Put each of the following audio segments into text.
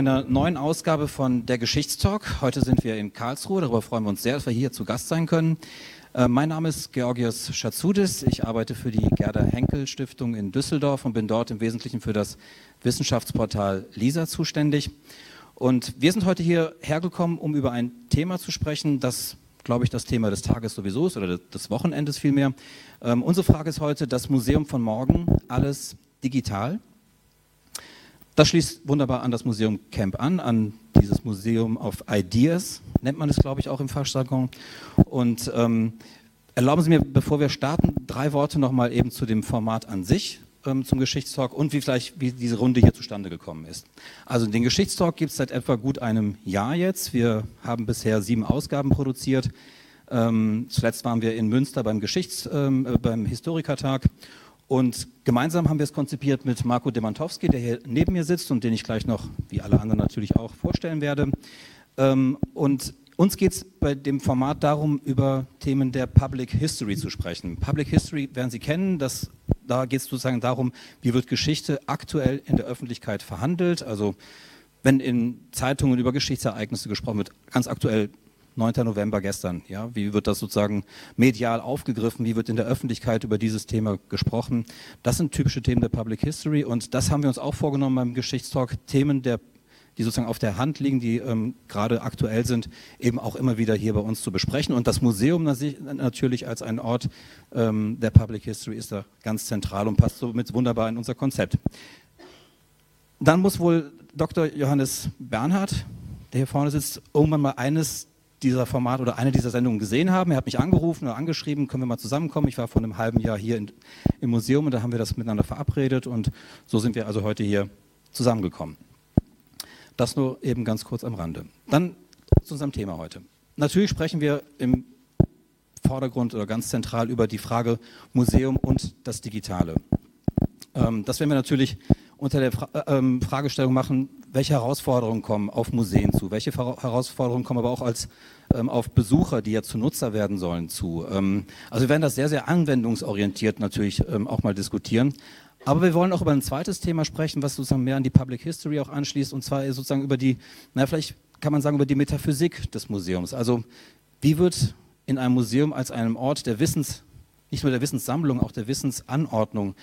Einer neuen Ausgabe von der Geschichtstalk. Heute sind wir in Karlsruhe, darüber freuen wir uns sehr, dass wir hier zu Gast sein können. Äh, mein Name ist Georgios Schatzudis, ich arbeite für die Gerda Henkel Stiftung in Düsseldorf und bin dort im Wesentlichen für das Wissenschaftsportal LISA zuständig. Und wir sind heute hier hergekommen, um über ein Thema zu sprechen, das glaube ich, das Thema des Tages sowieso ist oder des Wochenendes vielmehr. Ähm, unsere Frage ist heute das Museum von morgen, alles digital. Das schließt wunderbar an das Museum Camp an, an dieses Museum of Ideas, nennt man es, glaube ich, auch im Fachjargon. Und ähm, erlauben Sie mir, bevor wir starten, drei Worte nochmal eben zu dem Format an sich, ähm, zum Geschichtstalk und wie vielleicht, wie diese Runde hier zustande gekommen ist. Also den Geschichtstalk gibt es seit etwa gut einem Jahr jetzt. Wir haben bisher sieben Ausgaben produziert. Ähm, zuletzt waren wir in Münster beim Geschichts-, ähm, äh, beim Historikertag und gemeinsam haben wir es konzipiert mit Marco Demantowski, der hier neben mir sitzt und den ich gleich noch, wie alle anderen natürlich auch, vorstellen werde. Ähm, und uns geht es bei dem Format darum, über Themen der Public History zu sprechen. Public History werden Sie kennen, das, da geht es sozusagen darum, wie wird Geschichte aktuell in der Öffentlichkeit verhandelt. Also wenn in Zeitungen über Geschichtsereignisse gesprochen wird, ganz aktuell 9. November gestern. Ja, wie wird das sozusagen medial aufgegriffen? Wie wird in der Öffentlichkeit über dieses Thema gesprochen? Das sind typische Themen der Public History und das haben wir uns auch vorgenommen beim Geschichtstalk. Themen der die sozusagen auf der Hand liegen, die ähm, gerade aktuell sind, eben auch immer wieder hier bei uns zu besprechen. Und das Museum natürlich als ein Ort ähm, der Public History ist da ganz zentral und passt somit wunderbar in unser Konzept. Dann muss wohl Dr. Johannes Bernhard, der hier vorne sitzt, irgendwann mal eines dieser Format oder eine dieser Sendungen gesehen haben. Er hat mich angerufen oder angeschrieben, können wir mal zusammenkommen. Ich war vor einem halben Jahr hier in, im Museum und da haben wir das miteinander verabredet und so sind wir also heute hier zusammengekommen. Das nur eben ganz kurz am Rande. Dann zu unserem Thema heute. Natürlich sprechen wir im Vordergrund oder ganz zentral über die Frage Museum und das Digitale. Ähm, das werden wir natürlich unter der Fra äh, ähm, Fragestellung machen, welche Herausforderungen kommen auf Museen zu, welche Herausforderungen kommen aber auch als, ähm, auf Besucher, die ja zu Nutzer werden sollen, zu. Ähm, also wir werden das sehr, sehr anwendungsorientiert natürlich ähm, auch mal diskutieren. Aber wir wollen auch über ein zweites Thema sprechen, was sozusagen mehr an die Public History auch anschließt, und zwar sozusagen über die, na vielleicht kann man sagen, über die Metaphysik des Museums. Also wie wird in einem Museum als einem Ort der Wissens, nicht nur der Wissenssammlung, auch der Wissensanordnung,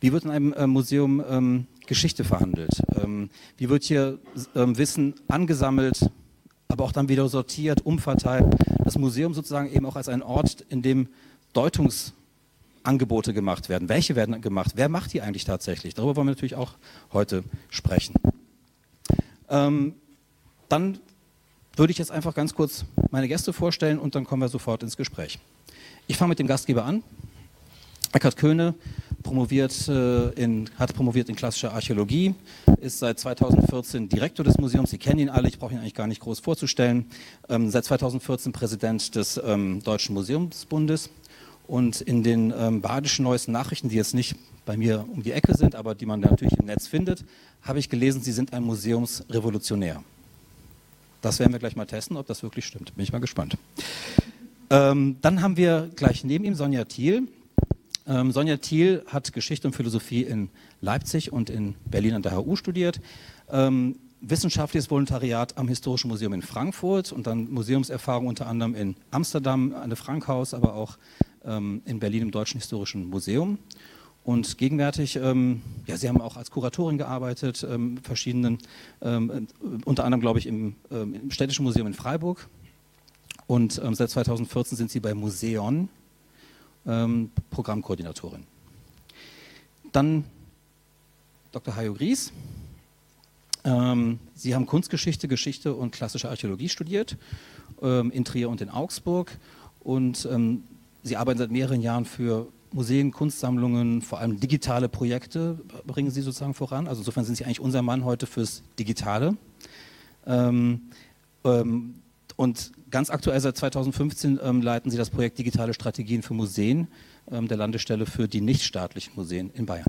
wie wird in einem äh, Museum ähm, Geschichte verhandelt? Ähm, wie wird hier ähm, Wissen angesammelt, aber auch dann wieder sortiert, umverteilt? Das Museum sozusagen eben auch als ein Ort, in dem Deutungsangebote gemacht werden. Welche werden gemacht? Wer macht die eigentlich tatsächlich? Darüber wollen wir natürlich auch heute sprechen. Ähm, dann würde ich jetzt einfach ganz kurz meine Gäste vorstellen und dann kommen wir sofort ins Gespräch. Ich fange mit dem Gastgeber an. Eckhard Köhne promoviert äh, in, hat promoviert in klassischer Archäologie, ist seit 2014 Direktor des Museums. Sie kennen ihn alle, ich brauche ihn eigentlich gar nicht groß vorzustellen. Ähm, seit 2014 Präsident des ähm, Deutschen Museumsbundes. Und in den ähm, badischen neuesten Nachrichten, die jetzt nicht bei mir um die Ecke sind, aber die man natürlich im Netz findet, habe ich gelesen, Sie sind ein Museumsrevolutionär. Das werden wir gleich mal testen, ob das wirklich stimmt. Bin ich mal gespannt. Ähm, dann haben wir gleich neben ihm Sonja Thiel. Ähm, Sonja Thiel hat Geschichte und Philosophie in Leipzig und in Berlin an der HU studiert. Ähm, wissenschaftliches Volontariat am Historischen Museum in Frankfurt und dann Museumserfahrung unter anderem in Amsterdam an der Frankhaus, aber auch ähm, in Berlin im Deutschen Historischen Museum. Und gegenwärtig, ähm, ja, Sie haben auch als Kuratorin gearbeitet, ähm, verschiedenen, ähm, unter anderem, glaube ich, im, ähm, im, Städtischen Museum in Freiburg. Und ähm, seit 2014 sind Sie bei Museon ähm, Programmkoordinatorin. Dann Dr. Hajo Gries. Ähm, Sie haben Kunstgeschichte, Geschichte und klassische Archäologie studiert ähm, in Trier und in Augsburg und ähm, Sie arbeiten seit mehreren Jahren für Museen, Kunstsammlungen, vor allem digitale Projekte bringen Sie sozusagen voran. Also insofern sind Sie eigentlich unser Mann heute fürs Digitale. Ähm, ähm, und ganz aktuell seit 2015 ähm, leiten Sie das Projekt Digitale Strategien für Museen ähm, der Landesstelle für die nichtstaatlichen Museen in Bayern.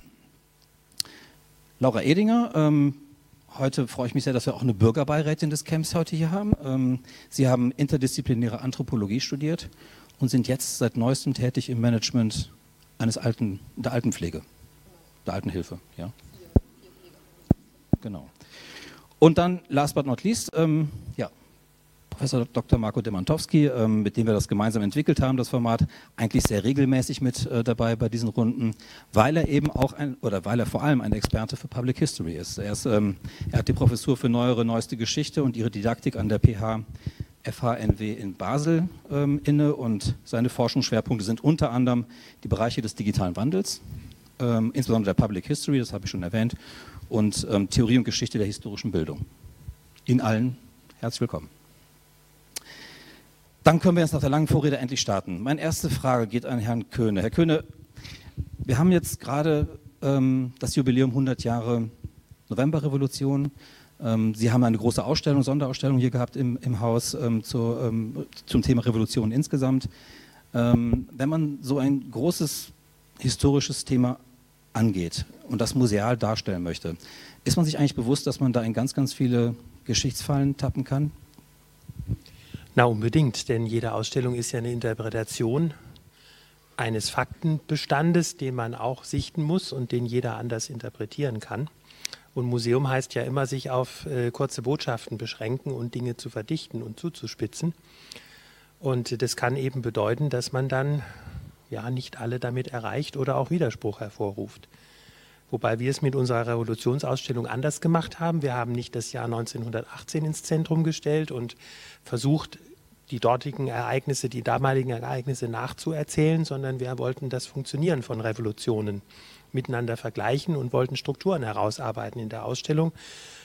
Laura Edinger, ähm, heute freue ich mich sehr, dass wir auch eine Bürgerbeirätin des Camps heute hier haben. Ähm, Sie haben interdisziplinäre Anthropologie studiert und sind jetzt seit neuestem tätig im Management eines alten, der Altenpflege, der Altenhilfe. Ja. Genau. Und dann, last but not least, ähm, ja, Professor Dr. Marco Demantowski, ähm, mit dem wir das gemeinsam entwickelt haben, das Format, eigentlich sehr regelmäßig mit äh, dabei bei diesen Runden, weil er eben auch ein, oder weil er vor allem ein Experte für Public History ist. Er, ist, ähm, er hat die Professur für neuere, neueste Geschichte und ihre Didaktik an der PH FHNW in Basel ähm, inne und seine Forschungsschwerpunkte sind unter anderem die Bereiche des digitalen Wandels, insbesondere der Public History, das habe ich schon erwähnt, und Theorie und Geschichte der historischen Bildung. Ihnen allen herzlich willkommen. Dann können wir jetzt nach der langen Vorrede endlich starten. Meine erste Frage geht an Herrn Köhne. Herr Köhne, wir haben jetzt gerade ähm, das Jubiläum 100 Jahre Novemberrevolution. Ähm, Sie haben eine große Ausstellung, Sonderausstellung hier gehabt im, im Haus ähm, zur, ähm, zum Thema Revolution insgesamt. wenn man so ein großes historisches Thema angeht und das museal darstellen möchte, ist man sich eigentlich bewusst, dass man da in ganz, ganz viele Geschichtsfallen tappen kann? Na unbedingt, denn jede Ausstellung ist ja eine Interpretation eines Faktenbestandes, den man auch sichten muss und den jeder anders interpretieren kann. Und Museum heißt ja immer, sich auf äh, kurze Botschaften beschränken und Dinge zu verdichten und zuzuspitzen. Und das kann eben bedeuten, dass man dann ja nicht alle damit erreicht oder auch Widerspruch hervorruft. Wobei wir es mit unserer Revolutionsausstellung anders gemacht haben. Wir haben nicht das Jahr 1918 ins Zentrum gestellt und versucht, die dortigen Ereignisse, die damaligen Ereignisse nachzuerzählen, sondern wir wollten das Funktionieren von Revolutionen miteinander vergleichen und wollten Strukturen herausarbeiten in der Ausstellung.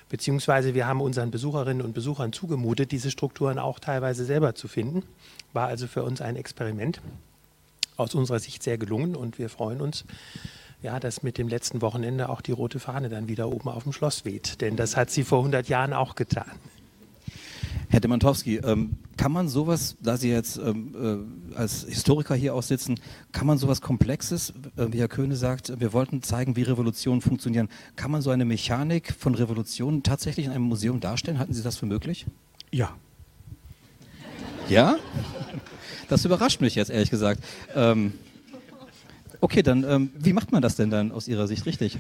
Beziehungsweise wir haben unseren Besucherinnen und Besuchern zugemutet, diese Strukturen auch teilweise selber zu finden. War also für uns ein Experiment, aus unserer Sicht sehr gelungen und wir freuen uns, ja, dass mit dem letzten Wochenende auch die rote Fahne dann wieder oben auf dem Schloss weht. Denn das hat sie vor 100 Jahren auch getan. Herr Demantowski, ähm, kann man sowas, da Sie jetzt ähm, äh, als Historiker hier aussitzen, kann man sowas Komplexes, äh, wie Herr Köhne sagt, wir wollten zeigen, wie Revolutionen funktionieren, kann man so eine Mechanik von Revolutionen tatsächlich in einem Museum darstellen? Halten Sie das für möglich? Ja. Ja? Das überrascht mich jetzt, ehrlich gesagt. Ähm, okay, dann, ähm, wie macht man das denn dann aus Ihrer Sicht richtig?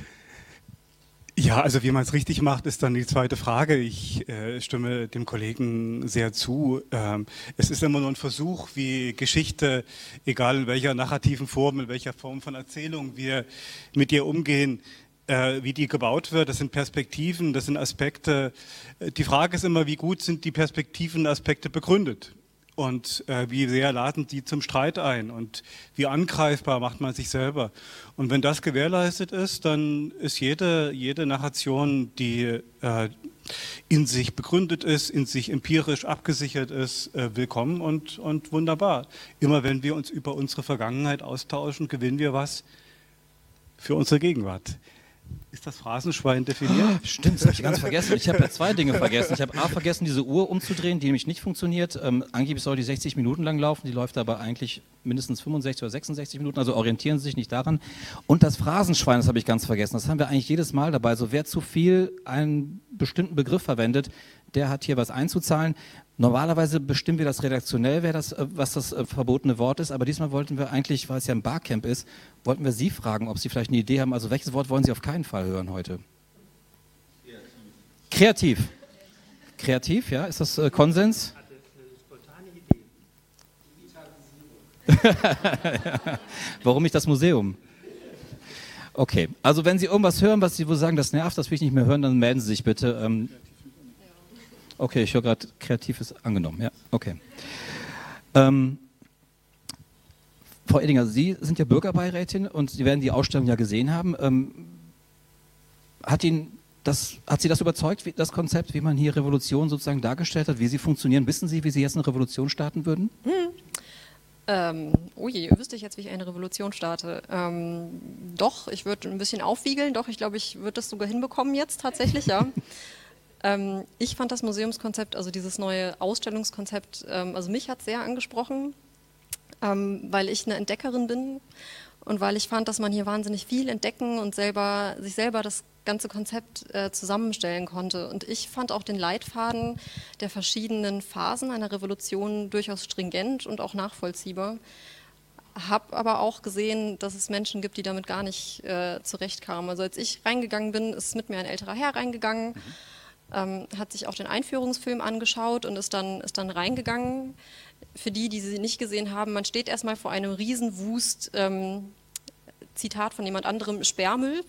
Ja, also wie man es richtig macht, ist dann die zweite Frage. Ich äh, stimme dem Kollegen sehr zu. Ähm, es ist immer nur ein Versuch, wie Geschichte, egal in welcher narrativen Form, in welcher Form von Erzählung wir mit ihr umgehen, äh, wie die gebaut wird. Das sind Perspektiven, das sind Aspekte. Die Frage ist immer, wie gut sind die Perspektiven, Aspekte begründet? Und äh, wie sehr laden die zum Streit ein und wie angreifbar macht man sich selber. Und wenn das gewährleistet ist, dann ist jede, jede Narration, die äh, in sich begründet ist, in sich empirisch abgesichert ist, äh, willkommen und, und wunderbar. Immer wenn wir uns über unsere Vergangenheit austauschen, gewinnen wir was für unsere Gegenwart. Ist das Phrasenschwein definiert? Oh, stimmt, das habe ich ganz vergessen. Ich habe ja zwei Dinge vergessen. Ich habe A vergessen, diese Uhr umzudrehen, die nämlich nicht funktioniert. Ähm, angeblich soll die 60 Minuten lang laufen, die läuft aber eigentlich mindestens 65 oder 66 Minuten, also orientieren Sie sich nicht daran. Und das Phrasenschwein, das habe ich ganz vergessen. Das haben wir eigentlich jedes Mal dabei. So wer zu viel einen bestimmten Begriff verwendet, der hat hier was einzuzahlen. Normalerweise bestimmen wir das redaktionell, wer das, äh, was das äh, verbotene Wort ist, aber diesmal wollten wir eigentlich, weil es ja ein Barcamp ist, wollten wir Sie fragen, ob Sie vielleicht eine Idee haben. Also welches Wort wollen Sie auf keinen Fall hören heute? Kreativ. Kreativ, Kreativ ja? Ist das äh, Konsens? Warum nicht das Museum? Okay, also wenn Sie irgendwas hören, was Sie wohl sagen, das nervt, das will ich nicht mehr hören, dann melden Sie sich bitte. Ähm, Okay, ich höre gerade, kreativ ist angenommen. Ja, okay. Ähm, Frau Edinger, Sie sind ja Bürgerbeirätin und Sie werden die Ausstellung ja gesehen haben. Ähm, hat Ihnen das, hat Sie das überzeugt, wie, das Konzept, wie man hier Revolution sozusagen dargestellt hat, wie sie funktionieren? Wissen Sie, wie Sie jetzt eine Revolution starten würden? Hm. Ähm, oh je, wüsste ich jetzt, wie ich eine Revolution starte. Ähm, doch, ich würde ein bisschen aufwiegeln, doch, ich glaube, ich würde das sogar hinbekommen jetzt tatsächlich, ja. ähm, ich fand das Museumskonzept, also dieses neue Ausstellungskonzept, ähm, also mich hat sehr angesprochen, ähm, weil ich eine Entdeckerin bin und weil ich fand, dass man hier wahnsinnig viel entdecken und selber, sich selber das ganze Konzept äh, zusammenstellen konnte. Und ich fand auch den Leitfaden der verschiedenen Phasen einer Revolution durchaus stringent und auch nachvollziehbar. Habe aber auch gesehen, dass es Menschen gibt, die damit gar nicht äh, zurechtkamen. Also als ich reingegangen bin, ist mit mir ein älterer Herr reingegangen, mhm. Ähm, hat sich auch den Einführungsfilm angeschaut und ist dann, ist dann reingegangen. Für die, die sie nicht gesehen haben, man steht erstmal vor einem Riesenwust, ähm, Zitat von jemand anderem, Sperrmüll.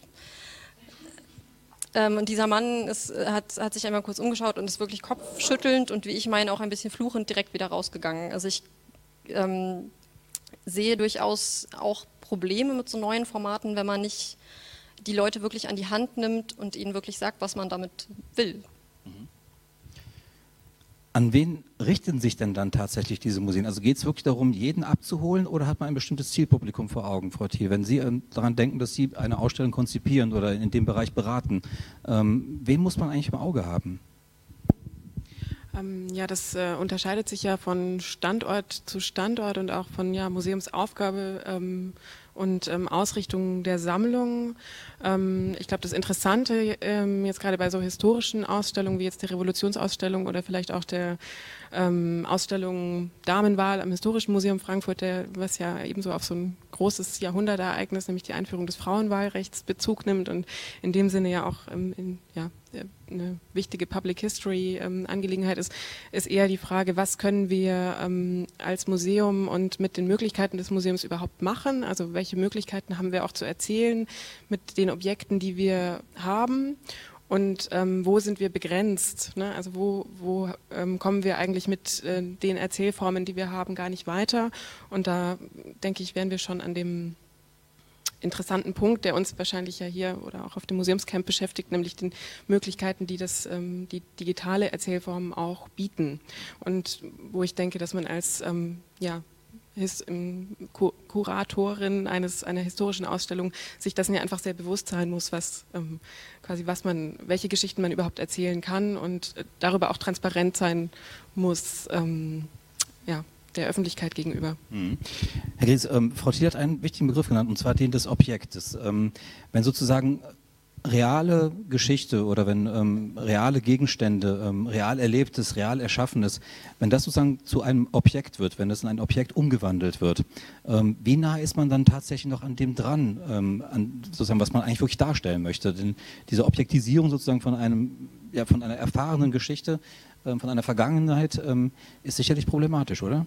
Ähm, und dieser Mann ist, hat, hat, sich einmal kurz umgeschaut und ist wirklich kopfschüttelnd und wie ich meine auch ein bisschen fluchend direkt wieder rausgegangen. Also ich ähm, sehe durchaus auch Probleme mit so neuen Formaten, wenn man nicht die Leute wirklich an die Hand nimmt und ihnen wirklich sagt, was man damit will. An wen richten sich denn dann tatsächlich diese Museen? Also geht es wirklich darum, jeden abzuholen oder hat man ein bestimmtes Zielpublikum vor Augen, Frau Thiel? Wenn Sie ähm, daran denken, dass Sie eine Ausstellung konzipieren oder in dem Bereich beraten, ähm, wen muss man eigentlich im Auge haben? Ähm, ja, das äh, unterscheidet sich ja von Standort zu Standort und auch von ja, Museumsaufgabe ähm, und ähm, Ausrichtung der Sammlung. Ähm, ich glaube, das Interessante ähm, jetzt gerade bei so historischen Ausstellungen wie jetzt der Revolutionsausstellung oder vielleicht auch der ähm, Ausstellung Damenwahl am Historischen Museum Frankfurt, der, was ja ebenso auf so ein großes Jahrhundertereignis, nämlich die Einführung des Frauenwahlrechts, Bezug nimmt und in dem Sinne ja auch ähm, in, ja, eine wichtige Public History ähm, Angelegenheit ist, ist eher die Frage, was können wir ähm, als Museum und mit den Möglichkeiten des Museums überhaupt machen? Also welche Möglichkeiten haben wir auch zu erzählen mit den Objekten, die wir haben? Und ähm, wo sind wir begrenzt? Ne? Also wo, wo ähm, kommen wir eigentlich mit äh, den Erzählformen, die wir haben, gar nicht weiter? Und da denke ich, wären wir schon an dem interessanten Punkt, der uns wahrscheinlich ja hier oder auch auf dem Museumscamp beschäftigt, nämlich den Möglichkeiten, die das, ähm, die digitale Erzählformen auch bieten. Und wo ich denke, dass man als ähm, ja, His, Kuratorin eines, einer historischen Ausstellung sich das ja einfach sehr bewusst sein muss, was ähm, quasi was man, welche Geschichten man überhaupt erzählen kann und äh, darüber auch transparent sein muss. Ähm, ja, der Öffentlichkeit gegenüber. Mhm. Herr Gries, ähm, Frau Thiel hat einen wichtigen Begriff genannt, und zwar den des Objektes. Ähm, wenn sozusagen reale Geschichte oder wenn ähm, reale Gegenstände, ähm, real erlebtes, real erschaffenes, wenn das sozusagen zu einem Objekt wird, wenn das in ein Objekt umgewandelt wird, ähm, wie nah ist man dann tatsächlich noch an dem dran, ähm, an sozusagen, was man eigentlich wirklich darstellen möchte? Denn diese Objektisierung sozusagen von einem, ja, von einer erfahrenen Geschichte, ähm, von einer Vergangenheit ähm, ist sicherlich problematisch, oder?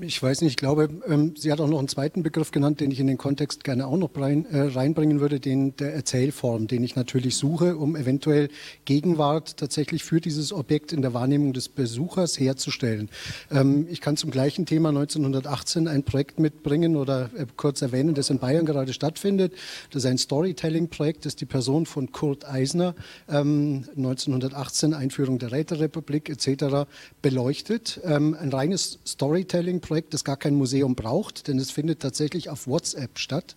Ich weiß nicht, ich glaube, ähm, sie hat auch noch einen zweiten Begriff genannt, den ich in den Kontext gerne auch noch rein, äh, reinbringen würde, den der Erzählform, den ich natürlich suche, um eventuell Gegenwart tatsächlich für dieses Objekt in der Wahrnehmung des Besuchers herzustellen. Ähm, ich kann zum gleichen Thema 1918 ein Projekt mitbringen oder äh, kurz erwähnen, das in Bayern gerade stattfindet. Das ist ein Storytelling-Projekt, das die Person von Kurt Eisner ähm, 1918, Einführung der Räterepublik etc. beleuchtet. Ähm, ein reines Storytelling-Projekt Projekt, das gar kein Museum braucht, denn es findet tatsächlich auf WhatsApp statt.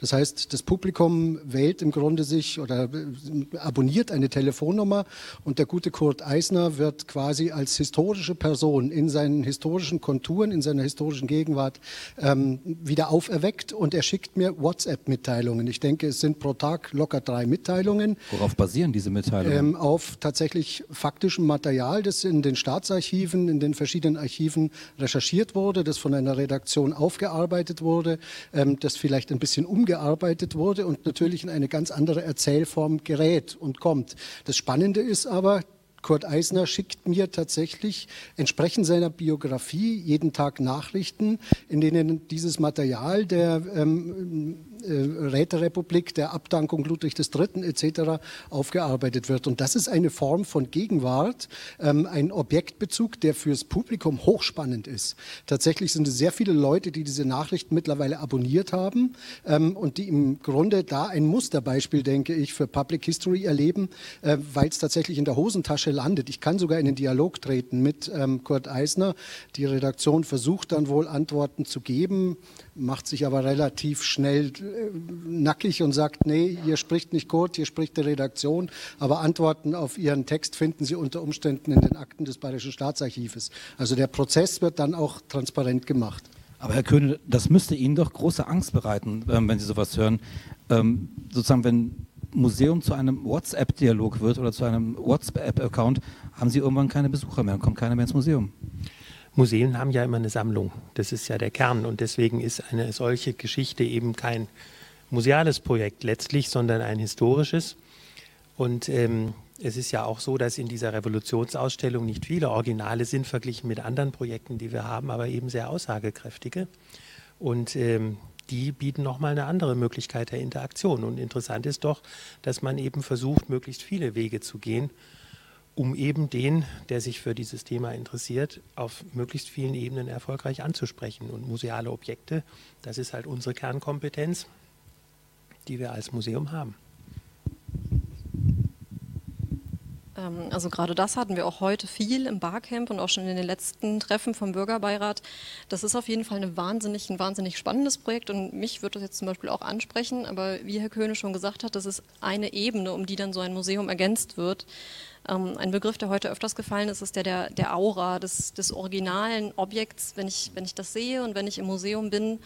Das heißt, das Publikum wählt im Grunde sich oder äh, abonniert eine Telefonnummer und der gute Kurt Eisner wird quasi als historische Person in seinen historischen Konturen, in seiner historischen Gegenwart ähm, wieder auferweckt und er schickt mir WhatsApp-Mitteilungen. Ich denke, es sind pro Tag locker drei Mitteilungen. Worauf basieren diese Mitteilungen? Ähm, auf tatsächlich faktischem Material, das in den Staatsarchiven, in den verschiedenen Archiven recherchiert wurde wurde, das von einer Redaktion aufgearbeitet wurde, ähm, das vielleicht ein bisschen umgearbeitet wurde und natürlich in eine ganz andere Erzählform gerät und kommt. Das Spannende ist aber, Kurt Eisner schickt mir tatsächlich entsprechend seiner Biografie jeden Tag Nachrichten, in denen dieses Material der ähm, Räterepublik, der Abdankung Ludwig III. etc. aufgearbeitet wird. Und das ist eine Form von Gegenwart, ähm, ein Objektbezug, der fürs Publikum hochspannend ist. Tatsächlich sind es sehr viele Leute, die diese Nachrichten mittlerweile abonniert haben ähm, und die im Grunde da ein Musterbeispiel, denke ich, für Public History erleben, äh, weil es tatsächlich in der Hosentasche landet. Ich kann sogar in den Dialog treten mit ähm, Kurt Eisner. Die Redaktion versucht dann wohl Antworten zu geben macht sich aber relativ schnell äh, nackig und sagt, nee, hier spricht nicht Kurt, hier spricht die Redaktion, aber Antworten auf Ihren Text finden Sie unter Umständen in den Akten des Bayerischen Staatsarchives. Also der Prozess wird dann auch transparent gemacht. Aber Herr Köhne, das müsste Ihnen doch große Angst bereiten, ähm, wenn Sie sowas hören. Ähm, sozusagen, wenn Museum zu einem WhatsApp-Dialog wird oder zu einem WhatsApp-Account, haben Sie irgendwann keine Besucher mehr, kommt keiner mehr ins Museum. Museen haben ja immer eine Sammlung. Das ist ja der Kern. Und deswegen ist eine solche Geschichte eben kein museales Projekt letztlich, sondern ein historisches. Und ähm, es ist ja auch so, dass in dieser Revolutionsausstellung nicht viele Originale sind, verglichen mit anderen Projekten, die wir haben, aber eben sehr aussagekräftige. Und ähm, die bieten nochmal eine andere Möglichkeit der Interaktion. Und interessant ist doch, dass man eben versucht, möglichst viele Wege zu gehen um eben den, der sich für dieses Thema interessiert, auf möglichst vielen Ebenen erfolgreich anzusprechen. Und museale Objekte, das ist halt unsere Kernkompetenz, die wir als Museum haben. Ähm, also gerade das hatten wir auch heute viel im Barcamp und auch schon in den letzten Treffen vom Bürgerbeirat. Das ist auf jeden Fall eine wahnsinnig, ein wahnsinnig spannendes Projekt und mich würde das jetzt zum Beispiel auch ansprechen. Aber wie Herr Köhne schon gesagt hat, das ist eine Ebene, um die dann so ein Museum ergänzt wird. Ähm, ein Begriff, der heute öfters gefallen ist, ist der der, der Aura, des, des originalen Objekts. Wenn ich, wenn ich das sehe und wenn ich im Museum bin,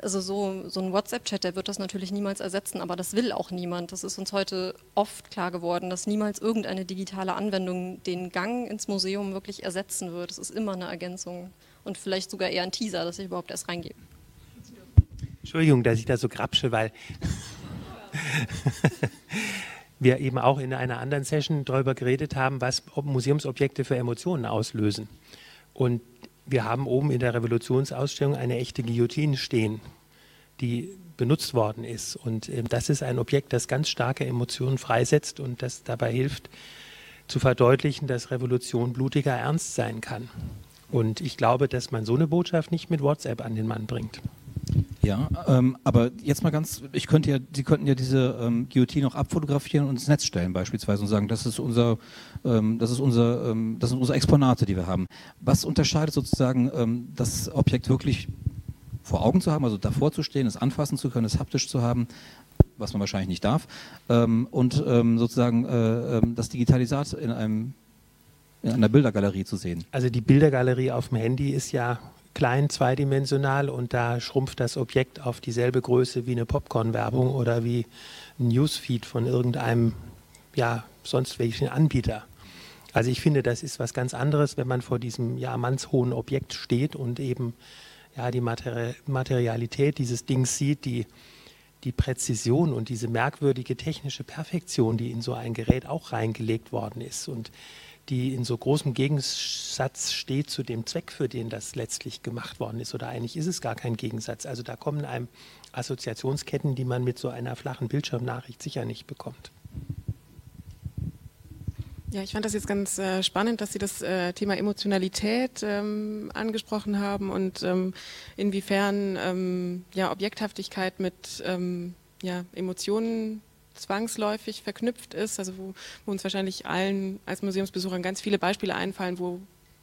also so, so ein WhatsApp-Chat, der wird das natürlich niemals ersetzen, aber das will auch niemand. Das ist uns heute oft klar geworden, dass niemals irgendeine digitale Anwendung den Gang ins Museum wirklich ersetzen wird. Es ist immer eine Ergänzung und vielleicht sogar eher ein Teaser, dass ich überhaupt erst reingehe. Entschuldigung, dass ich da so grapsche, weil wir eben auch in einer anderen Session darüber geredet haben, was Museumsobjekte für Emotionen auslösen. Und wir haben oben in der Revolutionsausstellung eine echte Guillotine stehen, die benutzt worden ist. Und äh, das ist ein Objekt, das ganz starke Emotionen freisetzt und das dabei hilft, zu verdeutlichen, dass Revolution blutiger Ernst sein kann. Und ich glaube, dass man so eine Botschaft nicht mit WhatsApp an den Mann bringt. Ja, ähm, aber jetzt mal ganz, ich könnte ja, Sie könnten ja diese ähm, Guillotine auch abfotografieren und ins Netz stellen beispielsweise und sagen, das ist unser, ähm, das ist unser, ähm, das sind unsere Exponate, die wir haben. Was unterscheidet sozusagen ähm, das Objekt wirklich vor Augen zu haben, also davor zu stehen, es anfassen zu können, es haptisch zu haben, was man wahrscheinlich nicht darf, ähm, und sozusagen äh, das Digitalisat in einem in einer Bildergalerie zu sehen? Also die Bildergalerie auf dem Handy ist ja klein zweidimensional und da schrumpft das Objekt auf dieselbe Größe wie eine Popcorn-Werbung oder wie ein Newsfeed von irgendeinem, ja, sonst welchen Anbieter. Also ich finde, das ist was ganz anderes, wenn man vor diesem ja mannshohen Objekt steht und eben ja die Materi Materialität dieses Dings sieht, die die Präzision und diese merkwürdige technische Perfektion, die in so ein Gerät auch reingelegt worden ist. Und die in so großem Gegensatz steht zu dem Zweck, für den das letztlich gemacht worden ist. Oder eigentlich ist es gar kein Gegensatz. Also da kommen einem Assoziationsketten, die man mit so einer flachen Bildschirmnachricht sicher nicht bekommt. Ja, ich fand das jetzt ganz äh, spannend, dass Sie das äh, Thema Emotionalität ähm, angesprochen haben und ähm, inwiefern ähm, ja, Objekthaftigkeit mit ähm, ja, Emotionen zwangsläufig verknüpft ist, also wo, wo, uns wahrscheinlich allen als Museumsbesuchern ganz viele Beispiele einfallen, wo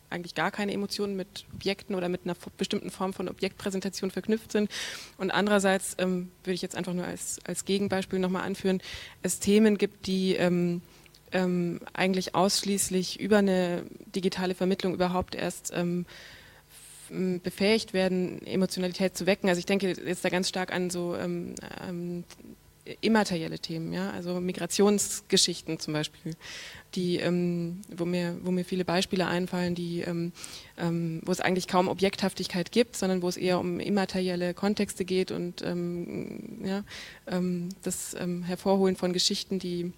eigentlich gar keine Emotionen mit Objekten oder mit einer bestimmten Form von Objektpräsentation verknüpft sind. Und andererseits ähm, würde ich jetzt einfach nur als, als Gegenbeispiel nochmal anführen, es Themen gibt, die ähm, ähm, eigentlich ausschließlich über eine digitale Vermittlung überhaupt erst ähm, befähigt werden, Emotionalität zu wecken. Also ich denke jetzt da ganz stark an so ähm, ähm, immaterielle Themen, ja, also Migrationsgeschichten zum Beispiel, die, ähm, wo, mir, wo mir viele Beispiele einfallen, die, ähm, ähm, wo es eigentlich kaum Objekthaftigkeit gibt, sondern wo es eher um immaterielle Kontexte geht und ähm, ja, ähm, das ähm, Hervorholen von Geschichten, die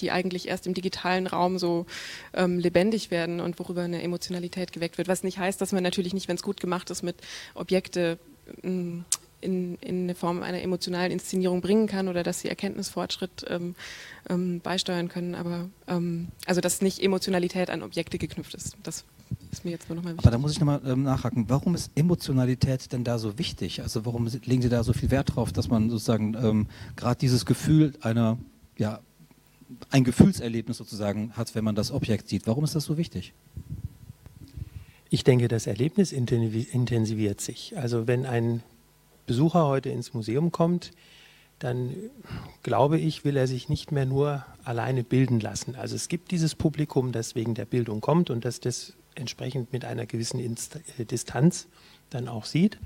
die eigentlich erst im digitalen Raum so lebendig werden und worüber eine Emotionalität geweckt wird. Was nicht heißt, dass man natürlich nicht, wenn es gut gemacht ist, mit Objekte ähm, in, in eine Form einer emotionalen Inszenierung bringen kann oder dass sie Erkenntnisfortschritt ähm, ähm, beisteuern können. Aber ähm, also dass nicht Emotionalität an Objekte geknüpft ist. Das ist mir jetzt nur nochmal wichtig. Aber da muss ich nochmal ähm, nachhaken. Warum ist Emotionalität denn da so wichtig? Also warum legen Sie da so viel Wert drauf, dass man sozusagen ähm, gerade dieses Gefühl einer, ja, ein Gefühlserlebnis sozusagen hat, wenn man das Objekt sieht? Warum ist das so wichtig? Ich denke, das Erlebnis intensiviert sich. Also wenn ein Besucher heute ins Museum kommt, dann glaube ich, will er sich nicht mehr nur alleine bilden lassen. Also es gibt dieses Publikum, das wegen der Bildung kommt und das das entsprechend mit einer gewissen Inst äh, Distanz dann auch sieht.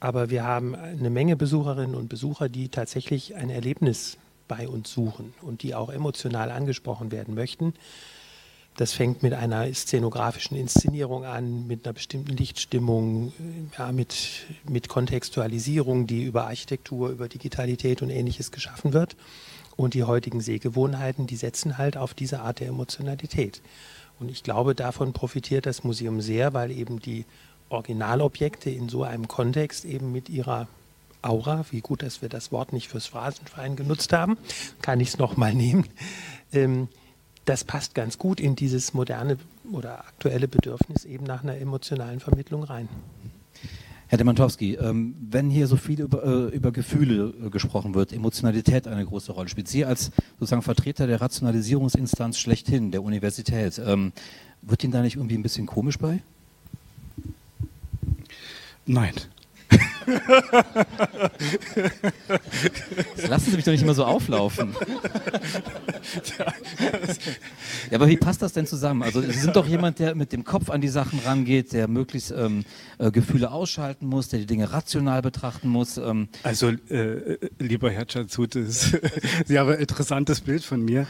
Aber wir haben eine Menge Besucherinnen und Besucher, die tatsächlich ein Erlebnis bei uns suchen und die auch emotional angesprochen werden möchten. Das fängt mit einer szenografischen Inszenierung an, mit einer bestimmten Lichtstimmung, äh, ja, mit, mit Kontextualisierung, die über Architektur, über Digitalität und ähnliches geschaffen wird. Und die heutigen Sehgewohnheiten, die setzen halt auf diese Art der Emotionalität. Und ich glaube, davon profitiert das Museum sehr, weil eben die Originalobjekte in so einem Kontext eben mit ihrer Aura, wie gut, dass wir das Wort nicht fürs Phrasenschwein genutzt haben, kann ich es nochmal nehmen, ähm, das passt ganz gut in dieses moderne oder aktuelle Bedürfnis eben nach einer emotionalen Vermittlung rein. Herr Demantowski, ähm, wenn hier so viel über, äh, über Gefühle äh, gesprochen wird, Emotionalität eine große Rolle spielt, Sie als sozusagen Vertreter der Rationalisierungsinstanz schlechthin, der Universität, ähm, wird Ihnen da nicht irgendwie ein bisschen komisch bei? Nein. Lassen Sie mich doch nicht immer so auflaufen. ja, aber wie passt das denn zusammen? Also Sie sind doch jemand, der mit dem Kopf an die Sachen rangeht, der möglichst ähm, äh, Gefühle ausschalten muss, der die Dinge rational betrachten muss. Ähm. Also, äh, lieber Herr Chazutis, Sie haben ein interessantes Bild von mir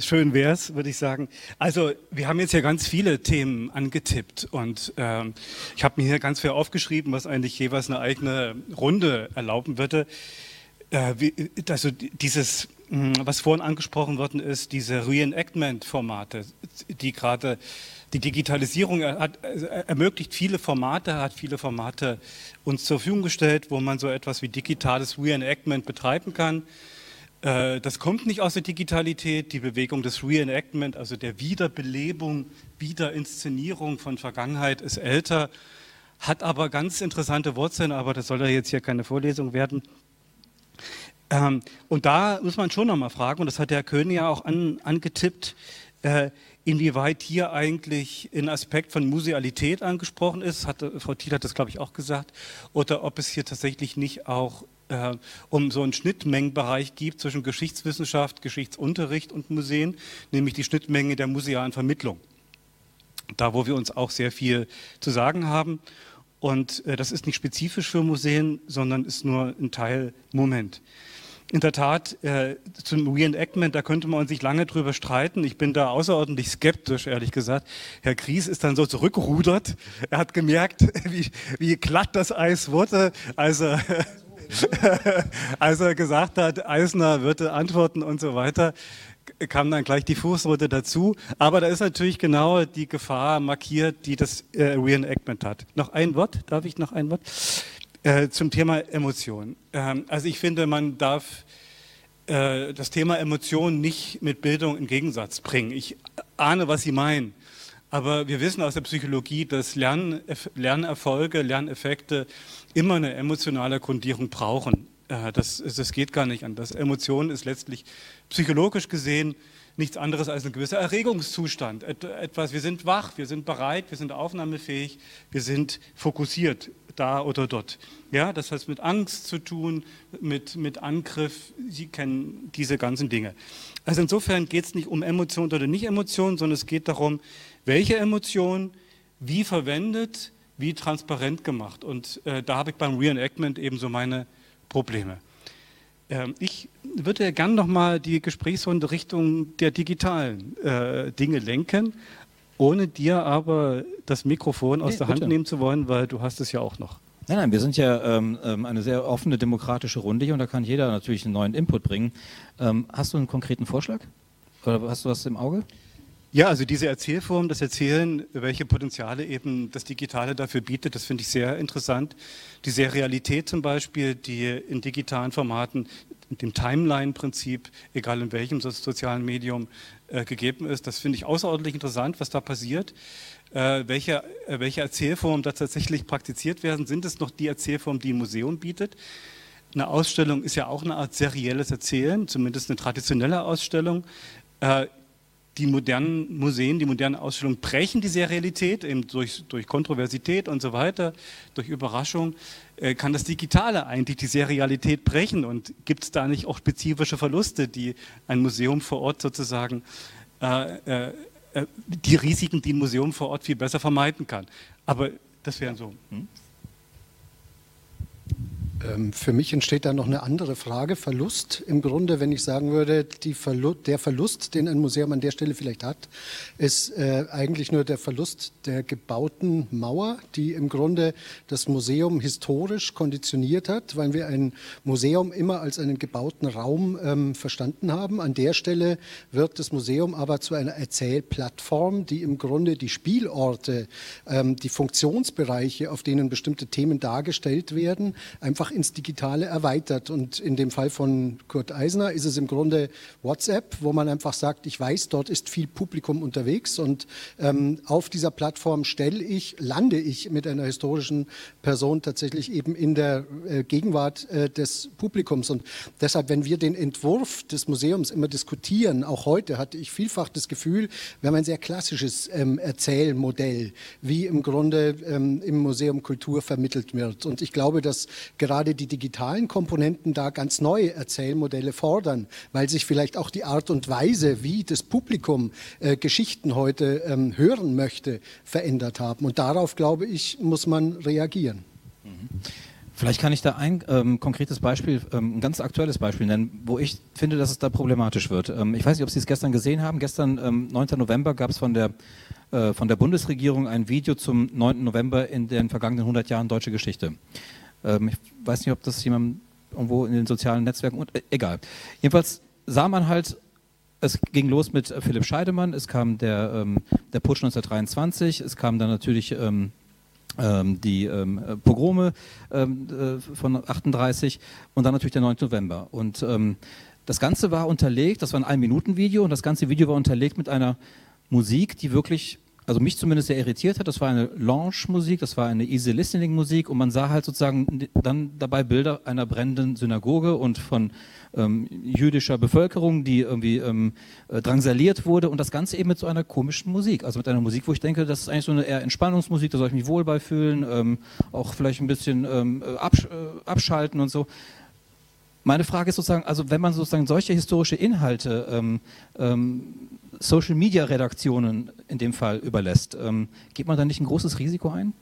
schön wäre es, würde ich sagen. Also wir haben jetzt ja ganz viele Themen angetippt und ähm, ich habe mir hier ganz viel aufgeschrieben, was eigentlich jeweils eine eigene Runde erlauben würde. Äh, wie, also dieses, hm, was vorhin angesprochen worden ist, diese Reenactment-Formate, die gerade die Digitalisierung hat, äh, ermöglicht viele Formate, hat viele Formate uns zur Verfügung gestellt, wo man so etwas wie digitales Reenactment betreiben kann. Äh, das kommt nicht aus der Digitalität, die Bewegung des Reenactment, also der Wiederbelebung, Wiederinszenierung von Vergangenheit ist älter, hat aber ganz interessante Wurzeln, aber das soll ja jetzt hier keine Vorlesung werden. Ähm, und da muss man schon nochmal fragen, und das hat der Herr König ja auch an, angetippt, äh, inwieweit hier eigentlich ein Aspekt von Musealität angesprochen ist, hat, Frau Thiel hat das, glaube ich, auch gesagt, oder ob es hier tatsächlich nicht auch äh, um so einen Schnittmengenbereich gibt zwischen Geschichtswissenschaft, Geschichtsunterricht und Museen, nämlich die Schnittmenge der musealen Vermittlung. Da, wo wir uns auch sehr viel zu sagen haben. Und äh, das ist nicht spezifisch für Museen, sondern ist nur ein Teilmoment. In der Tat, äh, zum Reenactment, da könnte man sich lange drüber streiten. Ich bin da außerordentlich skeptisch, ehrlich gesagt. Herr Gries ist dann so zurückgerudert. Er hat gemerkt, wie, wie glatt das Eis wurde, als er als er gesagt hat, Eisner würde antworten und so weiter, kam dann gleich die Fußnote dazu. Aber da ist natürlich genau die Gefahr markiert, die das äh, Reenactment hat. Noch ein Wort, darf ich noch ein Wort? Äh, zum Thema Emotion. Ähm, also ich finde, man darf äh, das Thema Emotion nicht mit Bildung in Gegensatz bringen. Ich ahne, was Sie meinen. Aber wir wissen aus der Psychologie, dass Lern, Lernerfolge, Lerneffekte immer eine emotionale Grundierung brauchen. Äh, das, das geht gar nicht anders. Emotion ist letztlich psychologisch gesehen nichts anderes als ein gewisser Erregungszustand. Etwas, wir sind wach, wir sind bereit, wir sind aufnahmefähig, wir sind fokussiert da oder dort. Ja, das hat mit Angst zu tun, mit, mit Angriff. Sie kennen diese ganzen Dinge. Also insofern geht es nicht um Emotion oder nicht Emotion, sondern es geht darum, welche Emotion wie verwendet, wie transparent gemacht. Und äh, da habe ich beim Reenactment eben so meine Probleme. Ähm, ich würde ja gern nochmal die Gesprächsrunde Richtung der digitalen äh, Dinge lenken, ohne dir aber das Mikrofon aus nee, der Hand bitte. nehmen zu wollen, weil du hast es ja auch noch. Nein, nein, wir sind ja ähm, ähm, eine sehr offene demokratische Runde hier und da kann jeder natürlich einen neuen Input bringen. Ähm, hast du einen konkreten Vorschlag? Oder hast du was im Auge? Ja, also diese Erzählform, das Erzählen, welche Potenziale eben das Digitale dafür bietet, das finde ich sehr interessant. Die Serialität zum Beispiel, die in digitalen Formaten, dem Timeline-Prinzip, egal in welchem sozialen Medium äh, gegeben ist, das finde ich außerordentlich interessant, was da passiert. Äh, welche, äh, welche Erzählformen da tatsächlich praktiziert werden, sind es noch die Erzählformen, die ein Museum bietet? Eine Ausstellung ist ja auch eine Art serielles Erzählen, zumindest eine traditionelle Ausstellung. Die modernen Museen, die modernen Ausstellungen brechen die Serialität eben durch, durch Kontroversität und so weiter, durch Überraschung. Äh, kann das Digitale eigentlich die Serialität brechen und gibt es da nicht auch spezifische Verluste, die ein Museum vor Ort sozusagen, äh, äh, äh, die Risiken, die ein Museum vor Ort viel besser vermeiden kann? Aber das wären so. Hm? Ähm, für mich entsteht da noch eine andere Frage. Verlust im Grunde, wenn ich sagen würde, Verlu der Verlust, den ein Museum an der Stelle vielleicht hat, ist äh, eigentlich nur der Verlust der gebauten Mauer, die im Grunde das Museum historisch konditioniert hat, weil wir ein Museum immer als einen gebauten Raum ähm, verstanden haben. An der Stelle wird das Museum aber zu einer Erzählplattform, die im Grunde die Spielorte, ähm, die Funktionsbereiche, auf denen bestimmte Themen dargestellt werden, einfach ins Digitale erweitert. Und in dem Fall von Kurt Eisner ist es im Grunde WhatsApp, wo man einfach sagt, ich weiß, dort ist viel Publikum unterwegs und ähm, auf dieser Plattform stelle ich, lande ich mit einer historischen Person tatsächlich eben in der äh, Gegenwart äh, des Publikums. Und deshalb, wenn wir den Entwurf des Museums immer diskutieren, auch heute hatte ich vielfach das Gefühl, wir haben ein sehr klassisches ähm, Erzählmodell, wie im Grunde ähm, im Museum Kultur vermittelt wird. Und ich glaube, dass gerade gerade die digitalen Komponenten da ganz neue Erzählmodelle fordern, weil sich vielleicht auch die Art und Weise, wie das Publikum äh, Geschichten heute ähm, hören möchte, verändert haben. Und darauf, glaube ich, muss man reagieren. Mhm. Vielleicht kann ich da ein ähm, konkretes Beispiel, ähm, ein ganz aktuelles Beispiel nennen, wo ich finde, dass es da problematisch wird. Ähm, ich weiß nicht, ob Sie es gestern gesehen haben. Gestern, 9. Ähm, November, gab es von der, äh, von der Bundesregierung ein Video zum 9. November in den vergangenen 100 Jahren deutsche Geschichte. Ähm, ich weiß nicht, ob das jemand irgendwo in den sozialen Netzwerken, und, äh, egal. Jedenfalls sah man halt, es ging los mit äh, Philipp Scheidemann, es kam der, ähm, der Putsch 1923, es kam dann natürlich ähm, ähm, die ähm, Pogrome ähm, äh, von 38 und dann natürlich der 9. November. Und das Ganze war unterlegt, das war ein Ein-Minuten-Video und das ganze Video war unterlegt mit einer Musik, die wirklich also mich zumindest sehr irritiert hat, das war eine Lounge-Musik, das war eine Easy Listening-Musik und man sah halt sozusagen dann dabei Bilder einer brennenden Synagoge und von ähm, jüdischer Bevölkerung, die irgendwie ähm, äh, drangsaliert wurde und das Ganze eben mit so einer komischen Musik, also mit einer Musik, wo ich denke, das ist eigentlich so eine eher Entspannungsmusik, da soll ich mich wohl bei fühlen, ähm, auch vielleicht ein bisschen ähm, absch äh, abschalten und so. Meine Frage ist sozusagen, also wenn man sozusagen solche historische Inhalte ähm, ähm, Social-Media-Redaktionen in dem Fall überlässt, ähm, geht man da nicht ein großes Risiko ein?